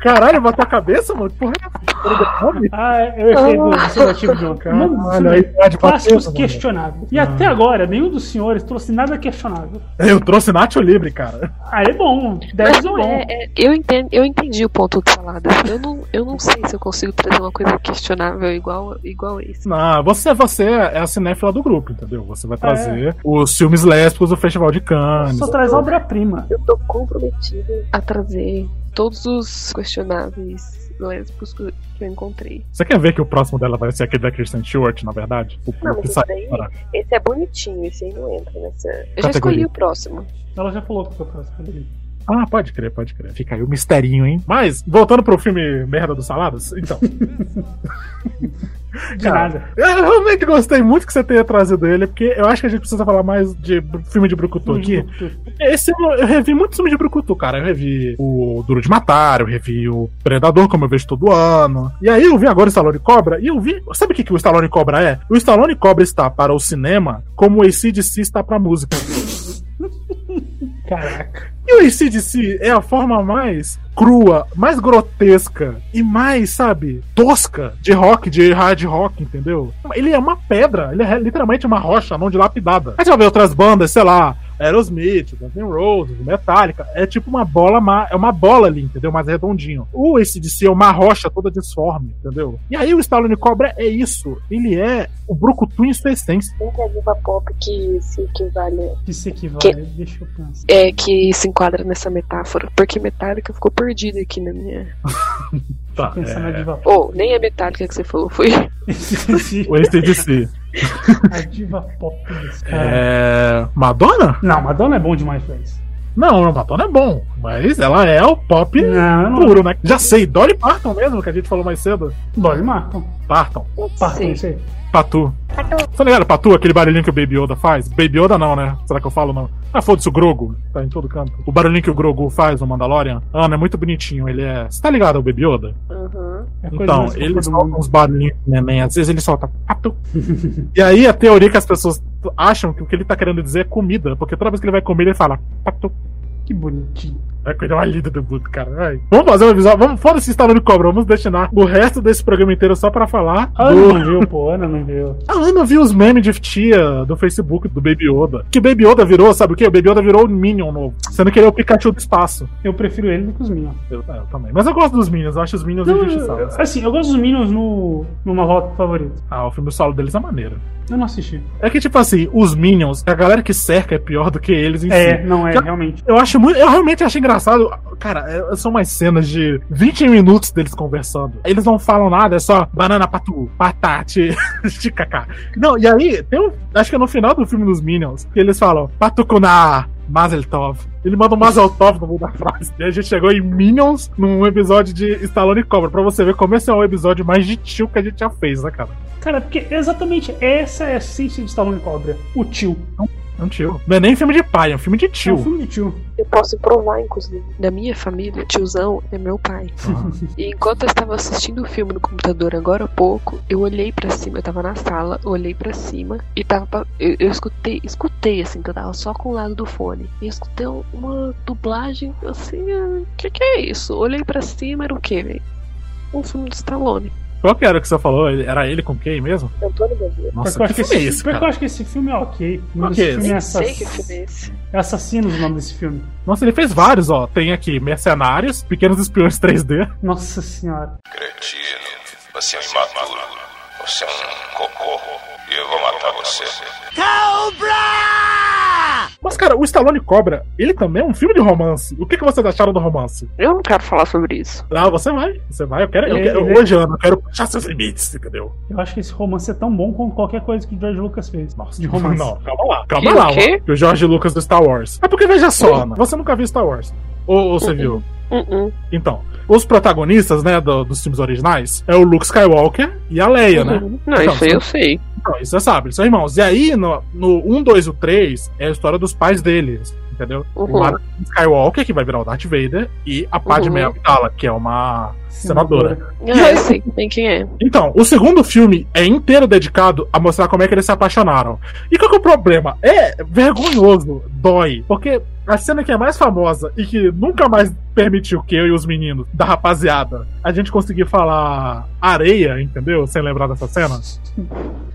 caralho, bateu a cabeça, mano? Que Porra, é [laughs] essa? Ah, é o efeito do de um. Caralho, aí é pode bater, Clássicos mano. questionáveis. E até agora, nenhum dos senhores trouxe nada questionável. Eu trouxe Nacho Libre, cara. Ah, é bom. Mas 10 é não bom. é, é- eu, entendo, eu entendi o ponto do Saladas. Eu não, eu não sei se eu consigo trazer uma coisa questionável igual, igual esse. Não, você, você é a cinéfila do grupo, entendeu? Você É. vai trazer os filmes lésbicos do Festival de Cannes. Só traz obra-prima. Eu tô comprometida a trazer todos os questionáveis lésbicos que eu encontrei. Você quer ver que o próximo dela vai ser aquele da Kristen Stewart, na verdade? O Não, que daí, esse é bonitinho, esse aí não entra nessa. Eu já Categoria. escolhi o próximo. Ela já falou que foi o próximo dele. Ah, pode crer, pode crer. Fica aí o misterinho, hein? Mas, voltando pro filme Merda do Saladas, então. [laughs] De Cara, nada. Eu realmente gostei muito que você tenha trazido ele, porque eu acho que a gente precisa falar mais de filme de Brucutu aqui. Esse ano eu revi muitos filmes de Brucutu, cara. Eu revi o Duro de Matar, eu revi o Predador, como eu vejo todo ano. E aí eu vi agora o Stallone Cobra, e eu vi. Sabe o que, que o Stallone Cobra é? O Stallone Cobra está para o cinema como o ACDC está pra música. Caraca. E o ACDC é a forma mais crua, mais grotesca e mais, sabe, tosca de rock, de hard rock, entendeu? Ele é uma pedra, ele é literalmente uma rocha não dilapidada. Aí você vai ver outras bandas, sei lá, Aerosmith, Guns N' Roses, Metallica, é tipo uma bola, é uma bola ali, entendeu? Mais redondinho. O ACDC é uma rocha toda disforme, entendeu? E aí o Stallone Cobra é isso, ele é o brucutu em sua essência. Quem é a diva pop que se equivale Que se equivale. Deixa eu pensar. é que se enquadra nessa metáfora? Porque Metallica ficou perdida aqui na minha. Tá, é, diva Oh, nem a Metallica que você falou foi. [laughs] O ACDC. A diva pop desse cara. É... Madonna? Não, Madonna é bom demais pra isso. Não, Madonna é bom, mas ela é o pop Não, puro, né? Já sei, Dolly Parton mesmo, que a gente falou mais cedo. Dolly. Parton, Parton, Sei. isso aí. Patu. Tá ligado, Patu, aquele barulhinho que o Baby Yoda faz? Baby Yoda não, né? Será que eu falo não? Ah, foda-se, o Grogu. Tá em todo canto. O barulhinho que o Grogu faz no Mandalorian. Ana, é muito bonitinho. Ele é. Você tá ligado ao Baby Yoda? Uhum. É Então, ele solta uns barulhinhos de neném. Às vezes ele solta Patu. [laughs] e aí a teoria que as pessoas acham que o que ele tá querendo dizer é comida. Porque toda vez que ele vai comer, ele fala Patu. Que bonitinho. É coisa mais linda do mundo, cara. Ai. Vamos fazer um episódio. Vamos, foda-se Stallone Cobra. Vamos destinar o resto desse programa inteiro só pra falar. A do... Ana não viu, pô. Ana não viu. A Ana viu os memes de tia do Facebook do Baby Yoda. Que o Baby Yoda virou, sabe o que? O Baby Yoda virou o Minion novo. Sendo que ele é o Pikachu do espaço. Eu prefiro ele do que os Minions. Eu, é, eu também. Mas eu gosto dos Minions. Eu acho os Minions Não, injustiçados. assim, eu gosto dos Minions no, no Marvel favorito. Ah, o filme solo deles é maneiro. Eu não assisti. É que, tipo assim, os Minions, a galera que cerca é pior do que eles em É, si. não é, Já- realmente. Eu acho muito. Eu realmente acho engraçado. Cara, é- são umas cenas de 20 minutos deles conversando. Eles não falam nada, é só banana patu, patate, [laughs] ticacá. Não, e aí, tem um. Acho que é no final do filme dos Minions, que eles falam Patukuna Mazel Tov. Ele manda um Mazel Tov no meio da frase. E a gente chegou em Minions num episódio de Stallone Cobra. Pra você ver como esse é o episódio mais de tio que a gente já fez, né, cara? Cara, porque exatamente essa é a essência de Stallone Cobra. O tio. Tio. Não é nem filme de pai, é um filme de É tio. um filme de tio. Eu posso provar, inclusive. Na minha família, tiozão é meu pai. E enquanto eu estava assistindo o filme no computador agora há pouco, eu olhei pra cima, eu tava na sala, olhei pra cima e tava. pa- Eu, eu escutei, escutei assim, que eu tava só com o lado do fone. E eu escutei um- uma dublagem assim, o que que é isso? Olhei pra cima, era o quê, velho? Um filme do Stallone. Qual que era o que você falou? Era ele com quem mesmo? Antônio Bandeira. Nossa, Porque eu acho que que filme é esse, porque eu cara? acho que esse filme é ok. O nome Ok, desse filme é, Nem sei que assass... filme é esse. é Assassinos o nome desse filme. Nossa, ele fez vários, ó. Tem aqui Mercenários, Pequenos Espiões 3D. Nossa senhora. Cretino, você é um imaturo. Você é um cocô. Eu vou matar você. Mas, cara, o Stallone Cobra, ele também é um filme de romance. O que, que vocês acharam do romance? Eu não quero falar sobre isso. Ah, você vai, você vai. Eu quero, eu quero ele- hoje, Ana, eu quero puxar seus limites, entendeu? Eu acho que esse romance é tão bom quanto qualquer coisa que o George Lucas fez. Nossa, de romance. [laughs] Não, calma lá, calma Que- lá. o quê? O Jorge Lucas do Star Wars. É porque veja só, Ana, você nunca viu Star Wars. Ou, ou você viu? Uh-uh. Então, os protagonistas, né, do- dos filmes originais é o Luke Skywalker e a Leia, né? Uhum. Não, Então, isso aí eu sei. Então, isso você sabe, eles são irmãos. E aí, no, no 1, 2 e o 3, é a história dos pais deles, entendeu? Uhum. O Anakin Skywalker, que vai virar o Darth Vader, e a Padmé Uhum. Amidala, que é uma senadora. Ah, eu sei bem quem é. Então, o segundo filme é inteiro dedicado a mostrar como é que eles se apaixonaram. E qual que é o problema? É vergonhoso, dói. Porque a cena que é mais famosa e que nunca mais permitiu que eu e os meninos da rapaziada a gente conseguir falar areia, entendeu? Sem lembrar dessa cena.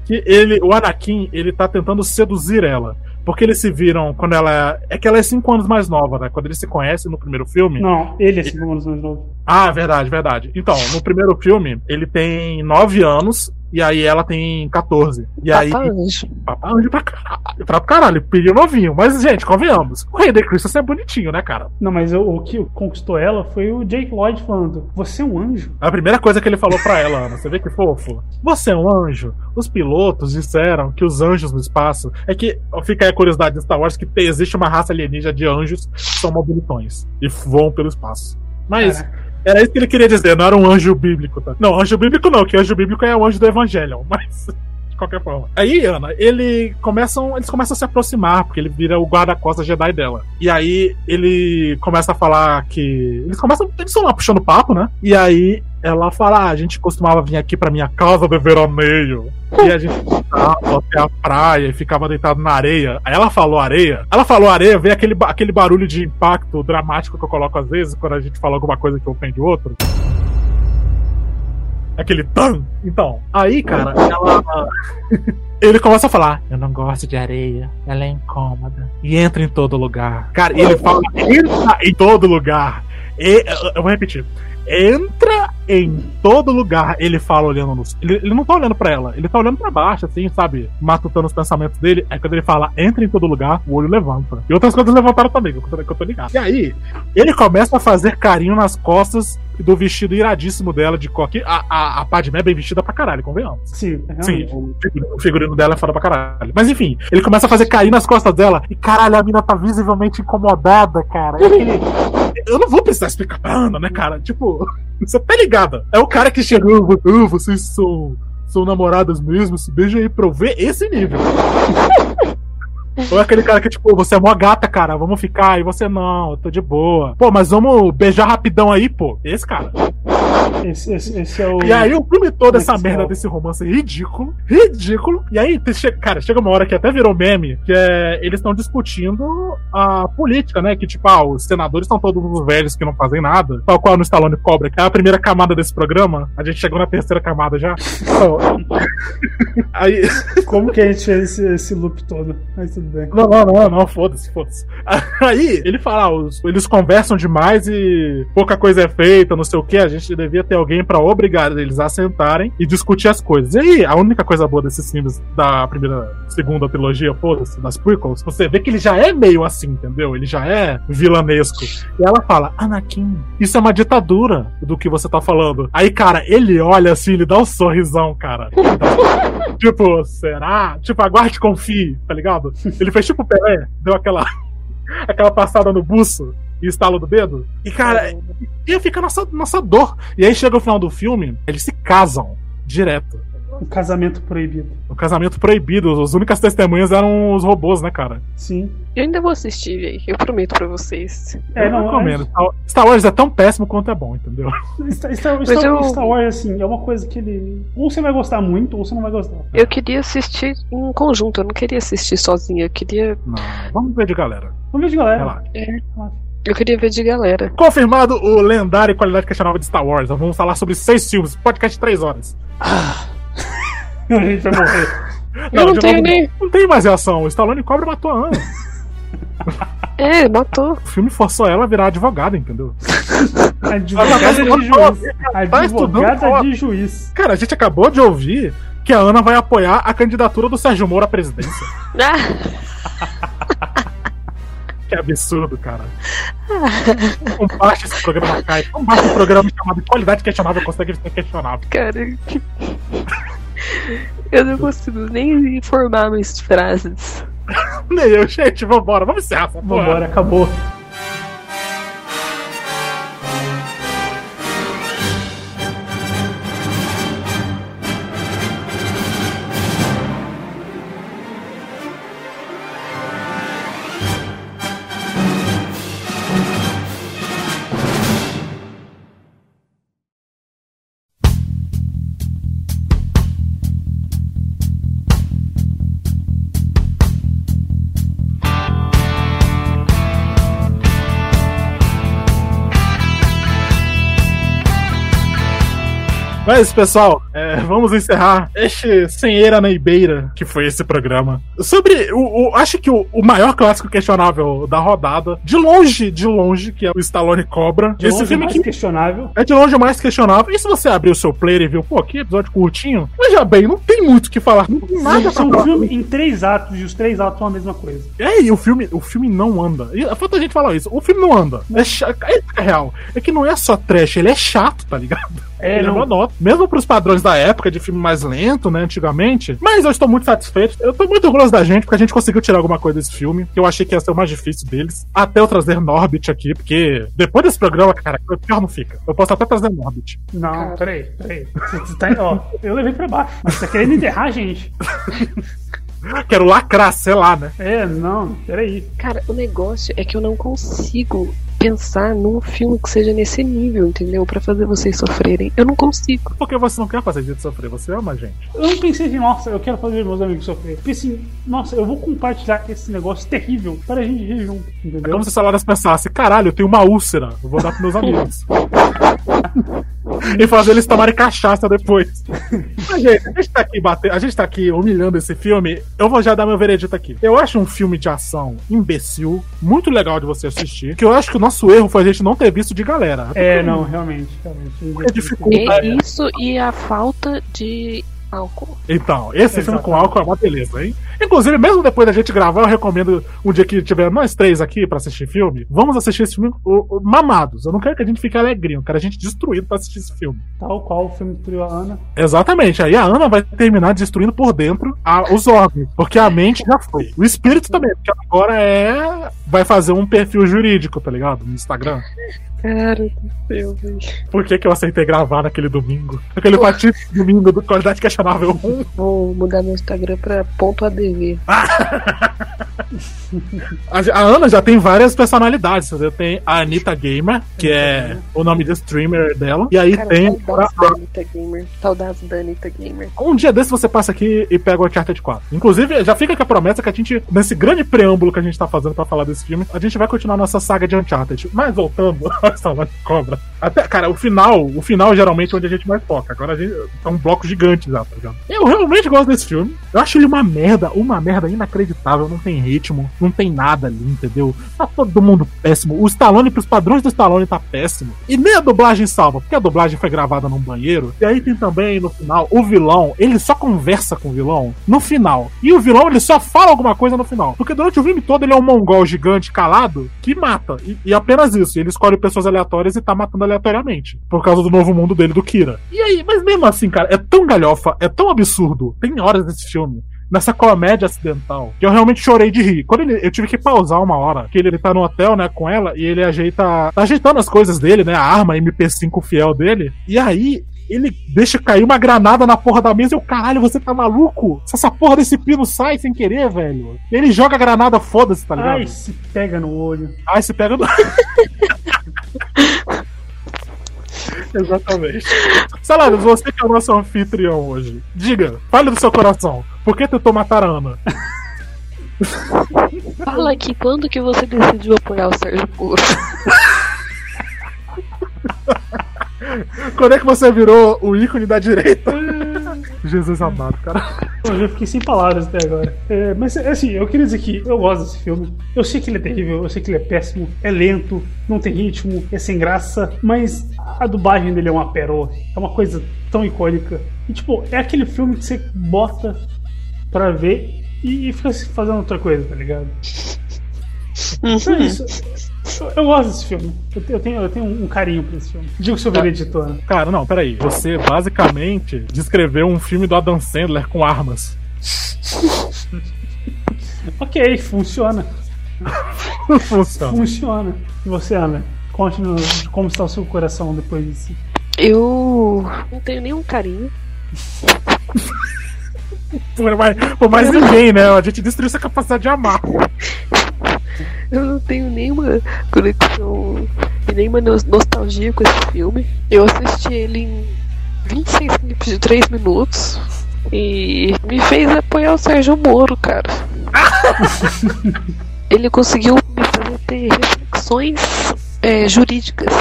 Que ele, o Anakin, ele tá tentando seduzir ela. Porque eles se viram quando ela. É que ela é 5 anos mais nova, né? Quando eles se conhecem no primeiro filme. Não, ele é cinco anos mais novo. Ah, verdade, verdade. Então, no primeiro filme, ele tem 9 anos e aí ela tem 14. E aí. Papa Anjo. Papa Anjo pra caralho. Pra caralho, pediu novinho. Mas, gente, convenhamos. O Hayden Christensen é bonitinho, né, cara? Não, mas o, o que conquistou ela foi o Jake Lloyd falando: Você é um anjo? A primeira coisa que ele falou pra ela, Ana, você vê que fofo? Você é um anjo? Os pilotos disseram que os anjos no espaço. É que fica aí a curiosidade de Star Wars que tem- existe uma raça alienígena de anjos que são mobilitões e voam pelo espaço. Mas. Caraca. Era isso que ele queria dizer, não era um anjo bíblico, tá? Não, anjo bíblico não, que anjo bíblico é o anjo do Evangelion, mas. Qualquer forma. Aí, Ana, ele começam, eles começam a se aproximar, porque ele vira o guarda-costas Jedi dela. E aí ele começa a falar que. Eles começam. Eles estão lá puxando papo, né? E aí ela fala: ah, a gente costumava vir aqui pra minha casa de veraneio. E a gente ficava até a praia e ficava deitado na areia. Aí ela falou areia. Ela falou areia, veio aquele, aquele barulho de impacto dramático que eu coloco às vezes quando a gente fala alguma coisa que ofende o outro. Aquele tan. Então, aí, cara, ela. [laughs] Ele começa a falar: Eu não gosto de areia, ela é incômoda. E entra em todo lugar. Cara, e ele fala: Entra em todo lugar. E, eu vou repetir. Entra em todo lugar. Ele fala olhando nos. Ele, ele não tá olhando pra ela, ele tá olhando pra baixo, assim, sabe? Matutando os pensamentos dele. Aí quando ele fala entra em todo lugar, o olho levanta. E outras coisas levantaram também, que eu tô, que eu tô ligado. E aí, ele começa a fazer carinho nas costas do vestido iradíssimo dela de coque. A, a, a Padmé é bem vestida pra caralho, convenhamos. Sim, Sim, realmente. o figurino, o figurino dela é foda pra caralho. Mas enfim, ele começa a fazer carinho nas costas dela e caralho, a mina tá visivelmente incomodada, cara. É Eu não vou precisar explicar pra Ana, né, cara? Tipo, você tá ligada? É o cara que chegou, "Ah, vocês são, são namoradas mesmo, se beija aí pra eu ver esse nível. [laughs] Ou é aquele cara que, tipo, você é mó gata, cara, vamos ficar, e você não, eu tô de boa. Pô, mas vamos beijar rapidão aí, pô. Esse cara. Esse, esse, esse é o. E aí o filme todo, essa Excel. merda desse romance é ridículo, ridículo. E aí, cara, chega uma hora que até virou meme, que é eles estão discutindo a política, né? Que tipo, ah, os senadores estão todos os velhos que não fazem nada, tal qual no Stallone Cobra, que é a primeira camada desse programa. A gente chegou na terceira camada já. [laughs] Então, [laughs] aí, Como que a gente fez esse, esse loop todo? Mas tudo bem. não, não, não, não, foda-se, foda-se. [laughs] Aí, ele fala, ah, os- eles conversam demais e pouca coisa é feita, não sei o que, a gente devia ter alguém pra obrigar eles a sentarem e discutir as coisas. E aí, a única coisa boa desses filmes da primeira, segunda trilogia, foda-se, das prequels, você vê que ele já é meio assim, entendeu? Ele já é vilanesco. E ela fala, Anakin, isso é uma ditadura do que você tá falando. Aí, cara, ele olha assim, ele dá um sorrisão, cara. [laughs] Tipo, será? Tipo, aguarde confie, tá ligado? Ele fez tipo o Pelé, deu aquela, [laughs] aquela passada no buço e estalo do dedo. E, cara, ia ficar nossa, nossa dor. E aí chega o final do filme, eles se casam direto. Um casamento proibido. O casamento proibido, as únicas testemunhas eram os robôs, né, cara? Sim. Eu ainda vou assistir, velho. Eu prometo pra vocês. É, eu não, recomendo. Star- Star Wars é tão péssimo quanto é bom, entendeu? Star, Star, Star- eu- Star Wars, assim, é uma coisa que ele. Ou você vai gostar muito, ou você não vai gostar. Eu queria assistir em conjunto, eu não queria assistir sozinha. Eu queria, Não, vamos ver de galera. Vamos ver de galera. Relaxa. eu queria ver de galera. Confirmado o lendário e qualidade questionável de Star Wars. Vamos falar sobre seis filmes, podcast de três horas. [laughs] a gente vai morrer. Eu não tenho nem- Não tem mais reação. O Stallone Cobra matou a Ana. [laughs] É, matou. O filme forçou ela a virar advogada, entendeu? [laughs] Advogada de juiz. Advogada de juiz. Cara, a gente acabou de ouvir que a Ana vai apoiar a candidatura do Sérgio Moro à presidência. Ah, Que absurdo, cara. Não baixa esse programa cai. Não baixa programa chamado Qualidade Questionável consegue ser questionável. Cara. [laughs] Eu não consigo nem formar minhas frases. [laughs] Nem eu, gente, vambora, vamos encerrar essa porra. Vambora, acabou. Mas, pessoal, é, vamos encerrar este sem eira na beira, que foi esse programa. Sobre o. o- acho que o, o maior clássico questionável da rodada, de longe, de longe, que é o Stallone Cobra. De esse longe, filme mais que questionável. é de longe o mais questionável. E se você abrir o seu player e viu, pô, que episódio curtinho? Veja bem, não tem muito o que falar. Não tem nada Sim, pra um falar. filme em três atos e os três atos são a mesma coisa. É, e o filme, o filme não anda. E falta gente falar isso. O filme não anda. É, é, é real. É que não é só trash, ele é chato, tá ligado? É, ele não- é monótono. Mesmo pros padrões da época, de filme mais lento, né, antigamente. Mas eu estou muito satisfeito. Eu tô muito orgulhoso da gente, porque a gente conseguiu tirar alguma coisa desse filme, que eu achei que ia ser o mais difícil deles. Até eu trazer Norbit aqui, porque depois desse programa, cara, o pior não fica. Eu posso até trazer Norbit. Não, Cara. peraí, peraí. Você você tá, ó, eu levei pra baixo. Mas você tá querendo enterrar a gente? [laughs] Quero lacrar, sei lá, né? É, não, peraí. Cara, o negócio é que eu não consigo pensar num filme que seja nesse nível, entendeu? Pra fazer vocês sofrerem. Eu não consigo. Porque você não quer fazer a gente sofrer, você ama a gente. Eu não pensei assim, nossa, eu quero fazer meus amigos sofrer. Eu pensei, assim, nossa, eu vou compartilhar esse negócio terrível para a gente rir junto, É entendeu? como se o Saladas pensasse, caralho, eu tenho uma úlcera, eu vou dar pros meus amigos. [laughs] [laughs] e fazer eles tomarem cachaça depois. [laughs] Mas, gente, a gente tá aqui bater, a gente tá aqui humilhando esse filme. Eu vou já dar meu veredito aqui. Eu acho um filme de ação imbecil, muito legal de você assistir. Que eu acho que o nosso erro foi a gente não ter visto de galera. É, não, realmente, realmente. É dificuldade. É isso e a falta de álcool. Então, esse filme com álcool é uma beleza, hein? Inclusive, mesmo depois da gente gravar, eu recomendo um dia que tiver nós três aqui pra assistir filme, vamos assistir esse filme o- o- mamados. Eu não quero que a gente fique alegrinho, eu quero a gente destruído pra assistir esse filme. Tal qual o filme criou a Ana. Exatamente. Aí a Ana vai terminar destruindo por dentro a- os órgãos, porque a mente já foi. O espírito também, porque agora é. Vai fazer um perfil jurídico, tá ligado? No Instagram. Cara do céu, velho. Por que, que eu aceitei gravar naquele domingo? Aquele fatídico domingo do Qualidade Questionável 1. Vou mudar meu Instagram pra ponto .adv. [laughs] A, a Ana já tem várias personalidades. entendeu? Tem a Anitta Gamer, que é o nome de streamer dela. E aí Cara, tem. saudades da Anitta Gamer. Saudades da Anitta Gamer. Um dia desse você passa aqui e pega o Uncharted 4. Inclusive, já fica com a promessa que a gente, nesse grande preâmbulo que a gente tá fazendo pra falar desse filme, a gente vai continuar nossa saga de Uncharted. Mas voltando [laughs] de Cobra. Até, cara, o final, o final geralmente é onde a gente mais foca. Agora a gente tá um bloco gigante já, tá ligado? Eu realmente gosto desse filme. Eu acho ele uma merda, uma merda inacreditável. Não tem ritmo, não tem nada ali, entendeu? Tá todo mundo péssimo. O Stallone, pros padrões do Stallone, tá péssimo. E nem a dublagem salva, porque a dublagem foi gravada num banheiro. E aí tem também, no final, o vilão, ele só conversa com o vilão no final. E o vilão, ele só fala alguma coisa no final. Porque durante o filme todo, ele é um mongol gigante calado que mata. E, e apenas isso. Ele escolhe pessoas aleatórias e tá matando aleatoriamente. Por causa do novo mundo dele, do Kira. E aí, mas mesmo assim, cara, é tão galhofa, é tão absurdo. Tem horas desse filme nessa comédia acidental, que eu realmente chorei de rir. Quando ele, eu tive que pausar uma hora, que ele, ele tá no hotel, né, com ela, e ele ajeita, tá ajeitando as coisas dele, né, a arma MP5 fiel dele, e aí ele deixa cair uma granada na porra da mesa e eu, caralho, você tá maluco? Se essa porra desse pino sai sem querer, velho. Ele joga a granada, foda-se, tá ligado? Ai, se pega no olho. Ai, se pega no. [laughs] [laughs] Exatamente. Saladas, você que é o nosso anfitrião hoje. Diga, fale do seu coração. Por que tentou matar a Ana? [laughs] Fala aqui, quando que você decidiu apoiar o Sérgio Moro? [laughs] Quando é que você virou o ícone da direita? Jesus amado, cara. Eu já fiquei sem palavras até agora. É, mas assim, eu queria dizer que eu gosto desse filme. Eu sei que ele é terrível, eu sei que ele é péssimo, é lento, não tem ritmo, é sem graça, mas a dublagem dele é uma pérola. É uma coisa tão icônica. E tipo, é aquele filme que você bota pra ver e, e fica fazendo outra coisa, tá ligado? Então é isso. Eu, eu gosto desse filme. Eu tenho, eu tenho, eu tenho um carinho por esse filme. Digo sobre o editor. Cara, não, peraí. Você basicamente descreveu um filme do Adam Sandler com armas. [laughs] Ok, funciona. [laughs] Funciona. Funciona. E você, Ana? Conte-nos como está o seu coração depois disso. Eu não tenho nenhum carinho. [laughs] Por mais, por mais ninguém, né? A gente destruiu essa capacidade de amar. Eu não tenho nenhuma conexão e nenhuma nos- nostalgia com esse filme. Eu assisti ele em 26 clipes de 3 minutos e me fez apoiar o Sérgio Moro, cara. [laughs] ele conseguiu me fazer ter reflexões é, jurídicas.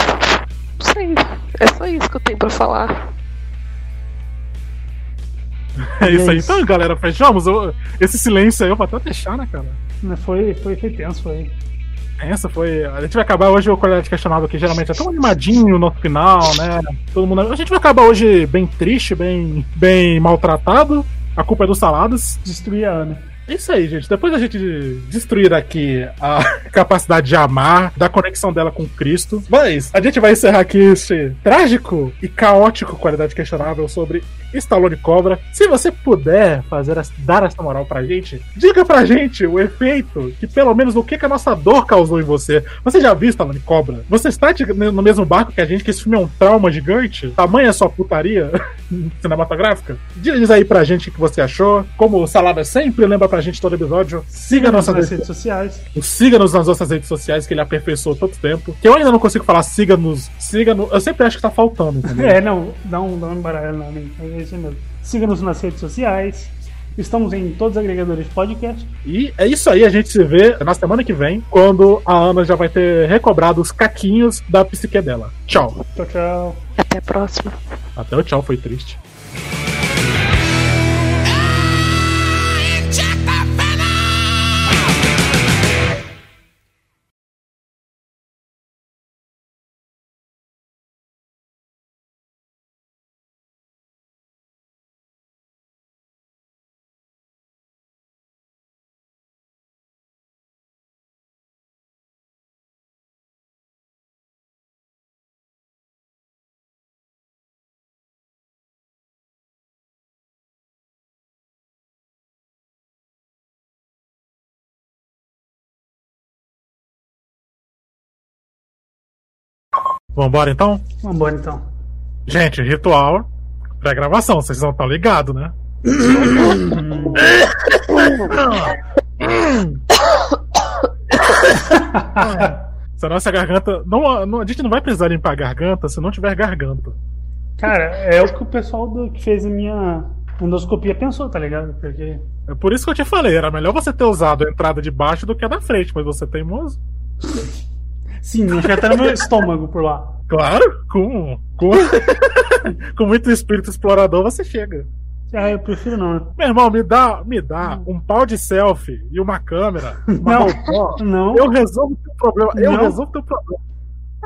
Não sei, é só isso que eu tenho pra falar. É isso aí. Então, galera, fechamos. Eu- esse silêncio aí eu vou até deixar, né, cara? Né, Foi, foi, foi tenso, foi. Essa foi. A gente vai acabar hoje o Qualidade Questionável, que geralmente é tão animadinho no final, né? Todo mundo. A gente vai acabar hoje bem triste, bem, bem maltratado. A culpa é dos saladas. Destruir a Ana. É isso aí, gente. Depois da gente destruir aqui a [laughs] capacidade de amar, da conexão dela com Cristo. Mas a gente vai encerrar aqui este trágico e caótico qualidade questionável sobre Stallone Cobra. Se você puder fazer dar essa moral pra gente, diga pra gente o efeito que, pelo menos, o que, que a nossa dor causou em você. Você já viu Stallone Cobra? Você está no mesmo barco que a gente, que esse filme é um trauma gigante? Tamanha sua putaria [laughs] cinematográfica? Diz aí pra gente o que você achou. Como o Salada sempre lembra pra gente todo episódio, siga nossa nas redes sociais. Siga-nos nas nossas redes sociais, que ele aperfeiçoou tanto tempo. Que eu ainda não consigo falar siga-nos. Siga-nos. Eu sempre acho que tá faltando, entendeu? É, não, dá um, dá um embaralho na mente. É isso mesmo. Siga-nos nas redes sociais. Estamos em todos os agregadores de podcast. E é isso aí, a gente se vê na semana que vem, quando a Ana já vai ter recobrado os caquinhos da psique dela. Tchau. Tchau, tchau. Até a próxima. Até o tchau, foi triste. Vambora então? Vambora então. Gente, ritual pré-gravação, vocês não estão ligados, né? Se a nossa garganta. Não, não- a gente não vai precisar limpar a garganta se não tiver garganta. Cara, é o que o pessoal do, que fez a minha endoscopia pensou, tá ligado? Porque. É por isso que eu te falei, era melhor você ter usado a entrada de baixo do que a da frente, mas você é teimoso. Sim, acho que até no meu estômago por lá. Claro, com, com, [laughs] com muito espírito explorador você chega. Ah, eu prefiro não. Meu irmão, me dá, me dá um pau de selfie e uma câmera, uma Não. GoPro, Não, eu resolvo teu problema. Eu Não. resolvo teu problema.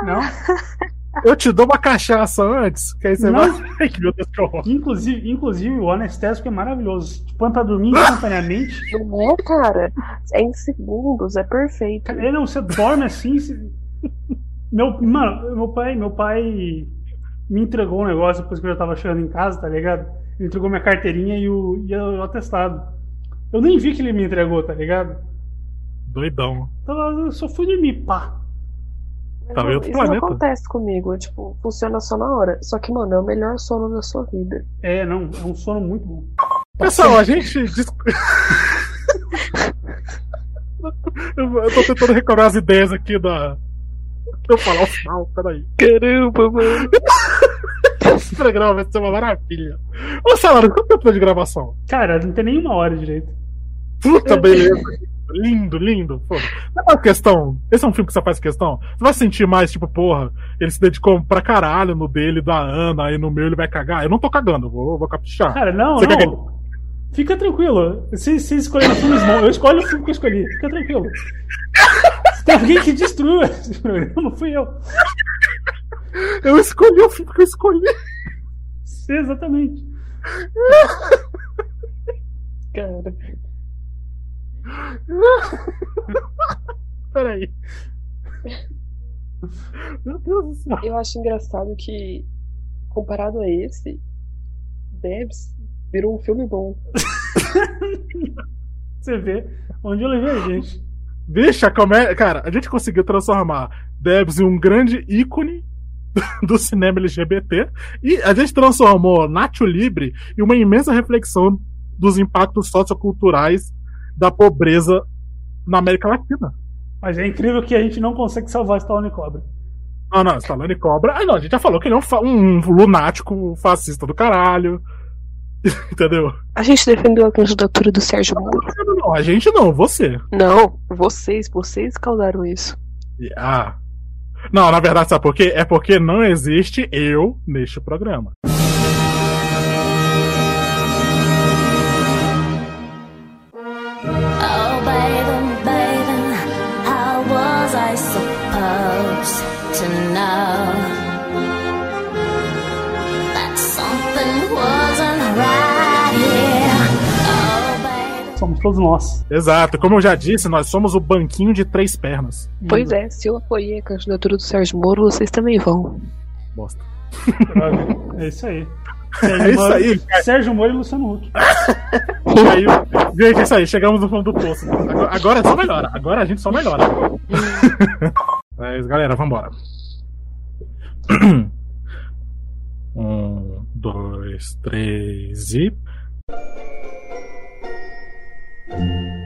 não. [laughs] Eu te dou uma cachaça antes, que aí você Não. vai. [laughs] Ai, que meu Deus, que horror. Inclusive, inclusive o anestésico é maravilhoso. Tipo, quando tá dormindo instantaneamente. Não é, cara? É em segundos, é perfeito. Cara, ele não, você dorme assim. Meu, mano, meu pai, meu pai me entregou um negócio depois que eu já tava chegando em casa, tá ligado? Ele entregou minha carteirinha e o, e o atestado. Eu nem vi que ele me entregou, tá ligado? Doidão. Então eu só fui dormir, pá. Tá Não, isso planeta. não acontece comigo, tipo, funciona só na hora. Só que, mano, é o melhor sono da sua vida. É, não, é um sono muito bom. Pessoal, a gente. [laughs] eu, eu tô tentando recordar as ideias aqui da. Deixa eu falar o final, peraí. Caramba, mano. Esse programa vai ser uma maravilha. Ô, Salário, quanto tempo de gravação? Cara, não tem nenhuma hora direito. Puta, beleza. Lindo, lindo. Pô, não faz questão. Esse é um filme que você faz questão. Você vai sentir mais, tipo, porra, ele se dedicou pra caralho no dele, da Ana, aí no meu ele vai cagar. Eu não tô cagando, vou, vou caprichar. Cara, não, Você quer não. Fica tranquilo. Se, se escolher filmes bons, eu escolho o filme que eu escolhi. Fica tranquilo. Se tem alguém que destruiu esse programa, fui eu. Eu escolhi o filme que eu escolhi. Exatamente. Cara. Peraí. Meu Deus do céu. Eu acho engraçado que, comparado a esse, Debs virou um filme bom. [laughs] Você vê onde eu levei a gente. Bicha, a comédia. Cara, a gente conseguiu transformar Debs em um grande ícone [laughs] do cinema LGBT e a gente transformou Nacho Libre em uma imensa reflexão dos impactos socioculturais da pobreza na América Latina. Mas é incrível que a gente não consegue salvar Stallone Cobra. Ah, não, Stallone Cobra. Ah, não, a gente já falou que ele é um, um lunático fascista do caralho. [laughs] Entendeu? A gente defendeu a candidatura do Sérgio Moro. Não, não, a gente não, você. Não, vocês, vocês causaram isso. Ah. Não, na verdade, sabe por quê? É porque não existe eu neste programa. Somos todos nós. Exato, como eu já disse, nós somos o banquinho de três pernas. Pois é, se eu apoiei a candidatura do Sérgio Moro, vocês também vão. Bosta. É isso aí. [laughs] É isso aí, cara. Sérgio Moro e Luciano Huck. Aí, gente, é isso aí, chegamos no fundo do poço. Agora, agora só melhora. Agora a gente só melhora. [laughs] Mas, galera, vambora. [clears throat] Um, dois, três e. Música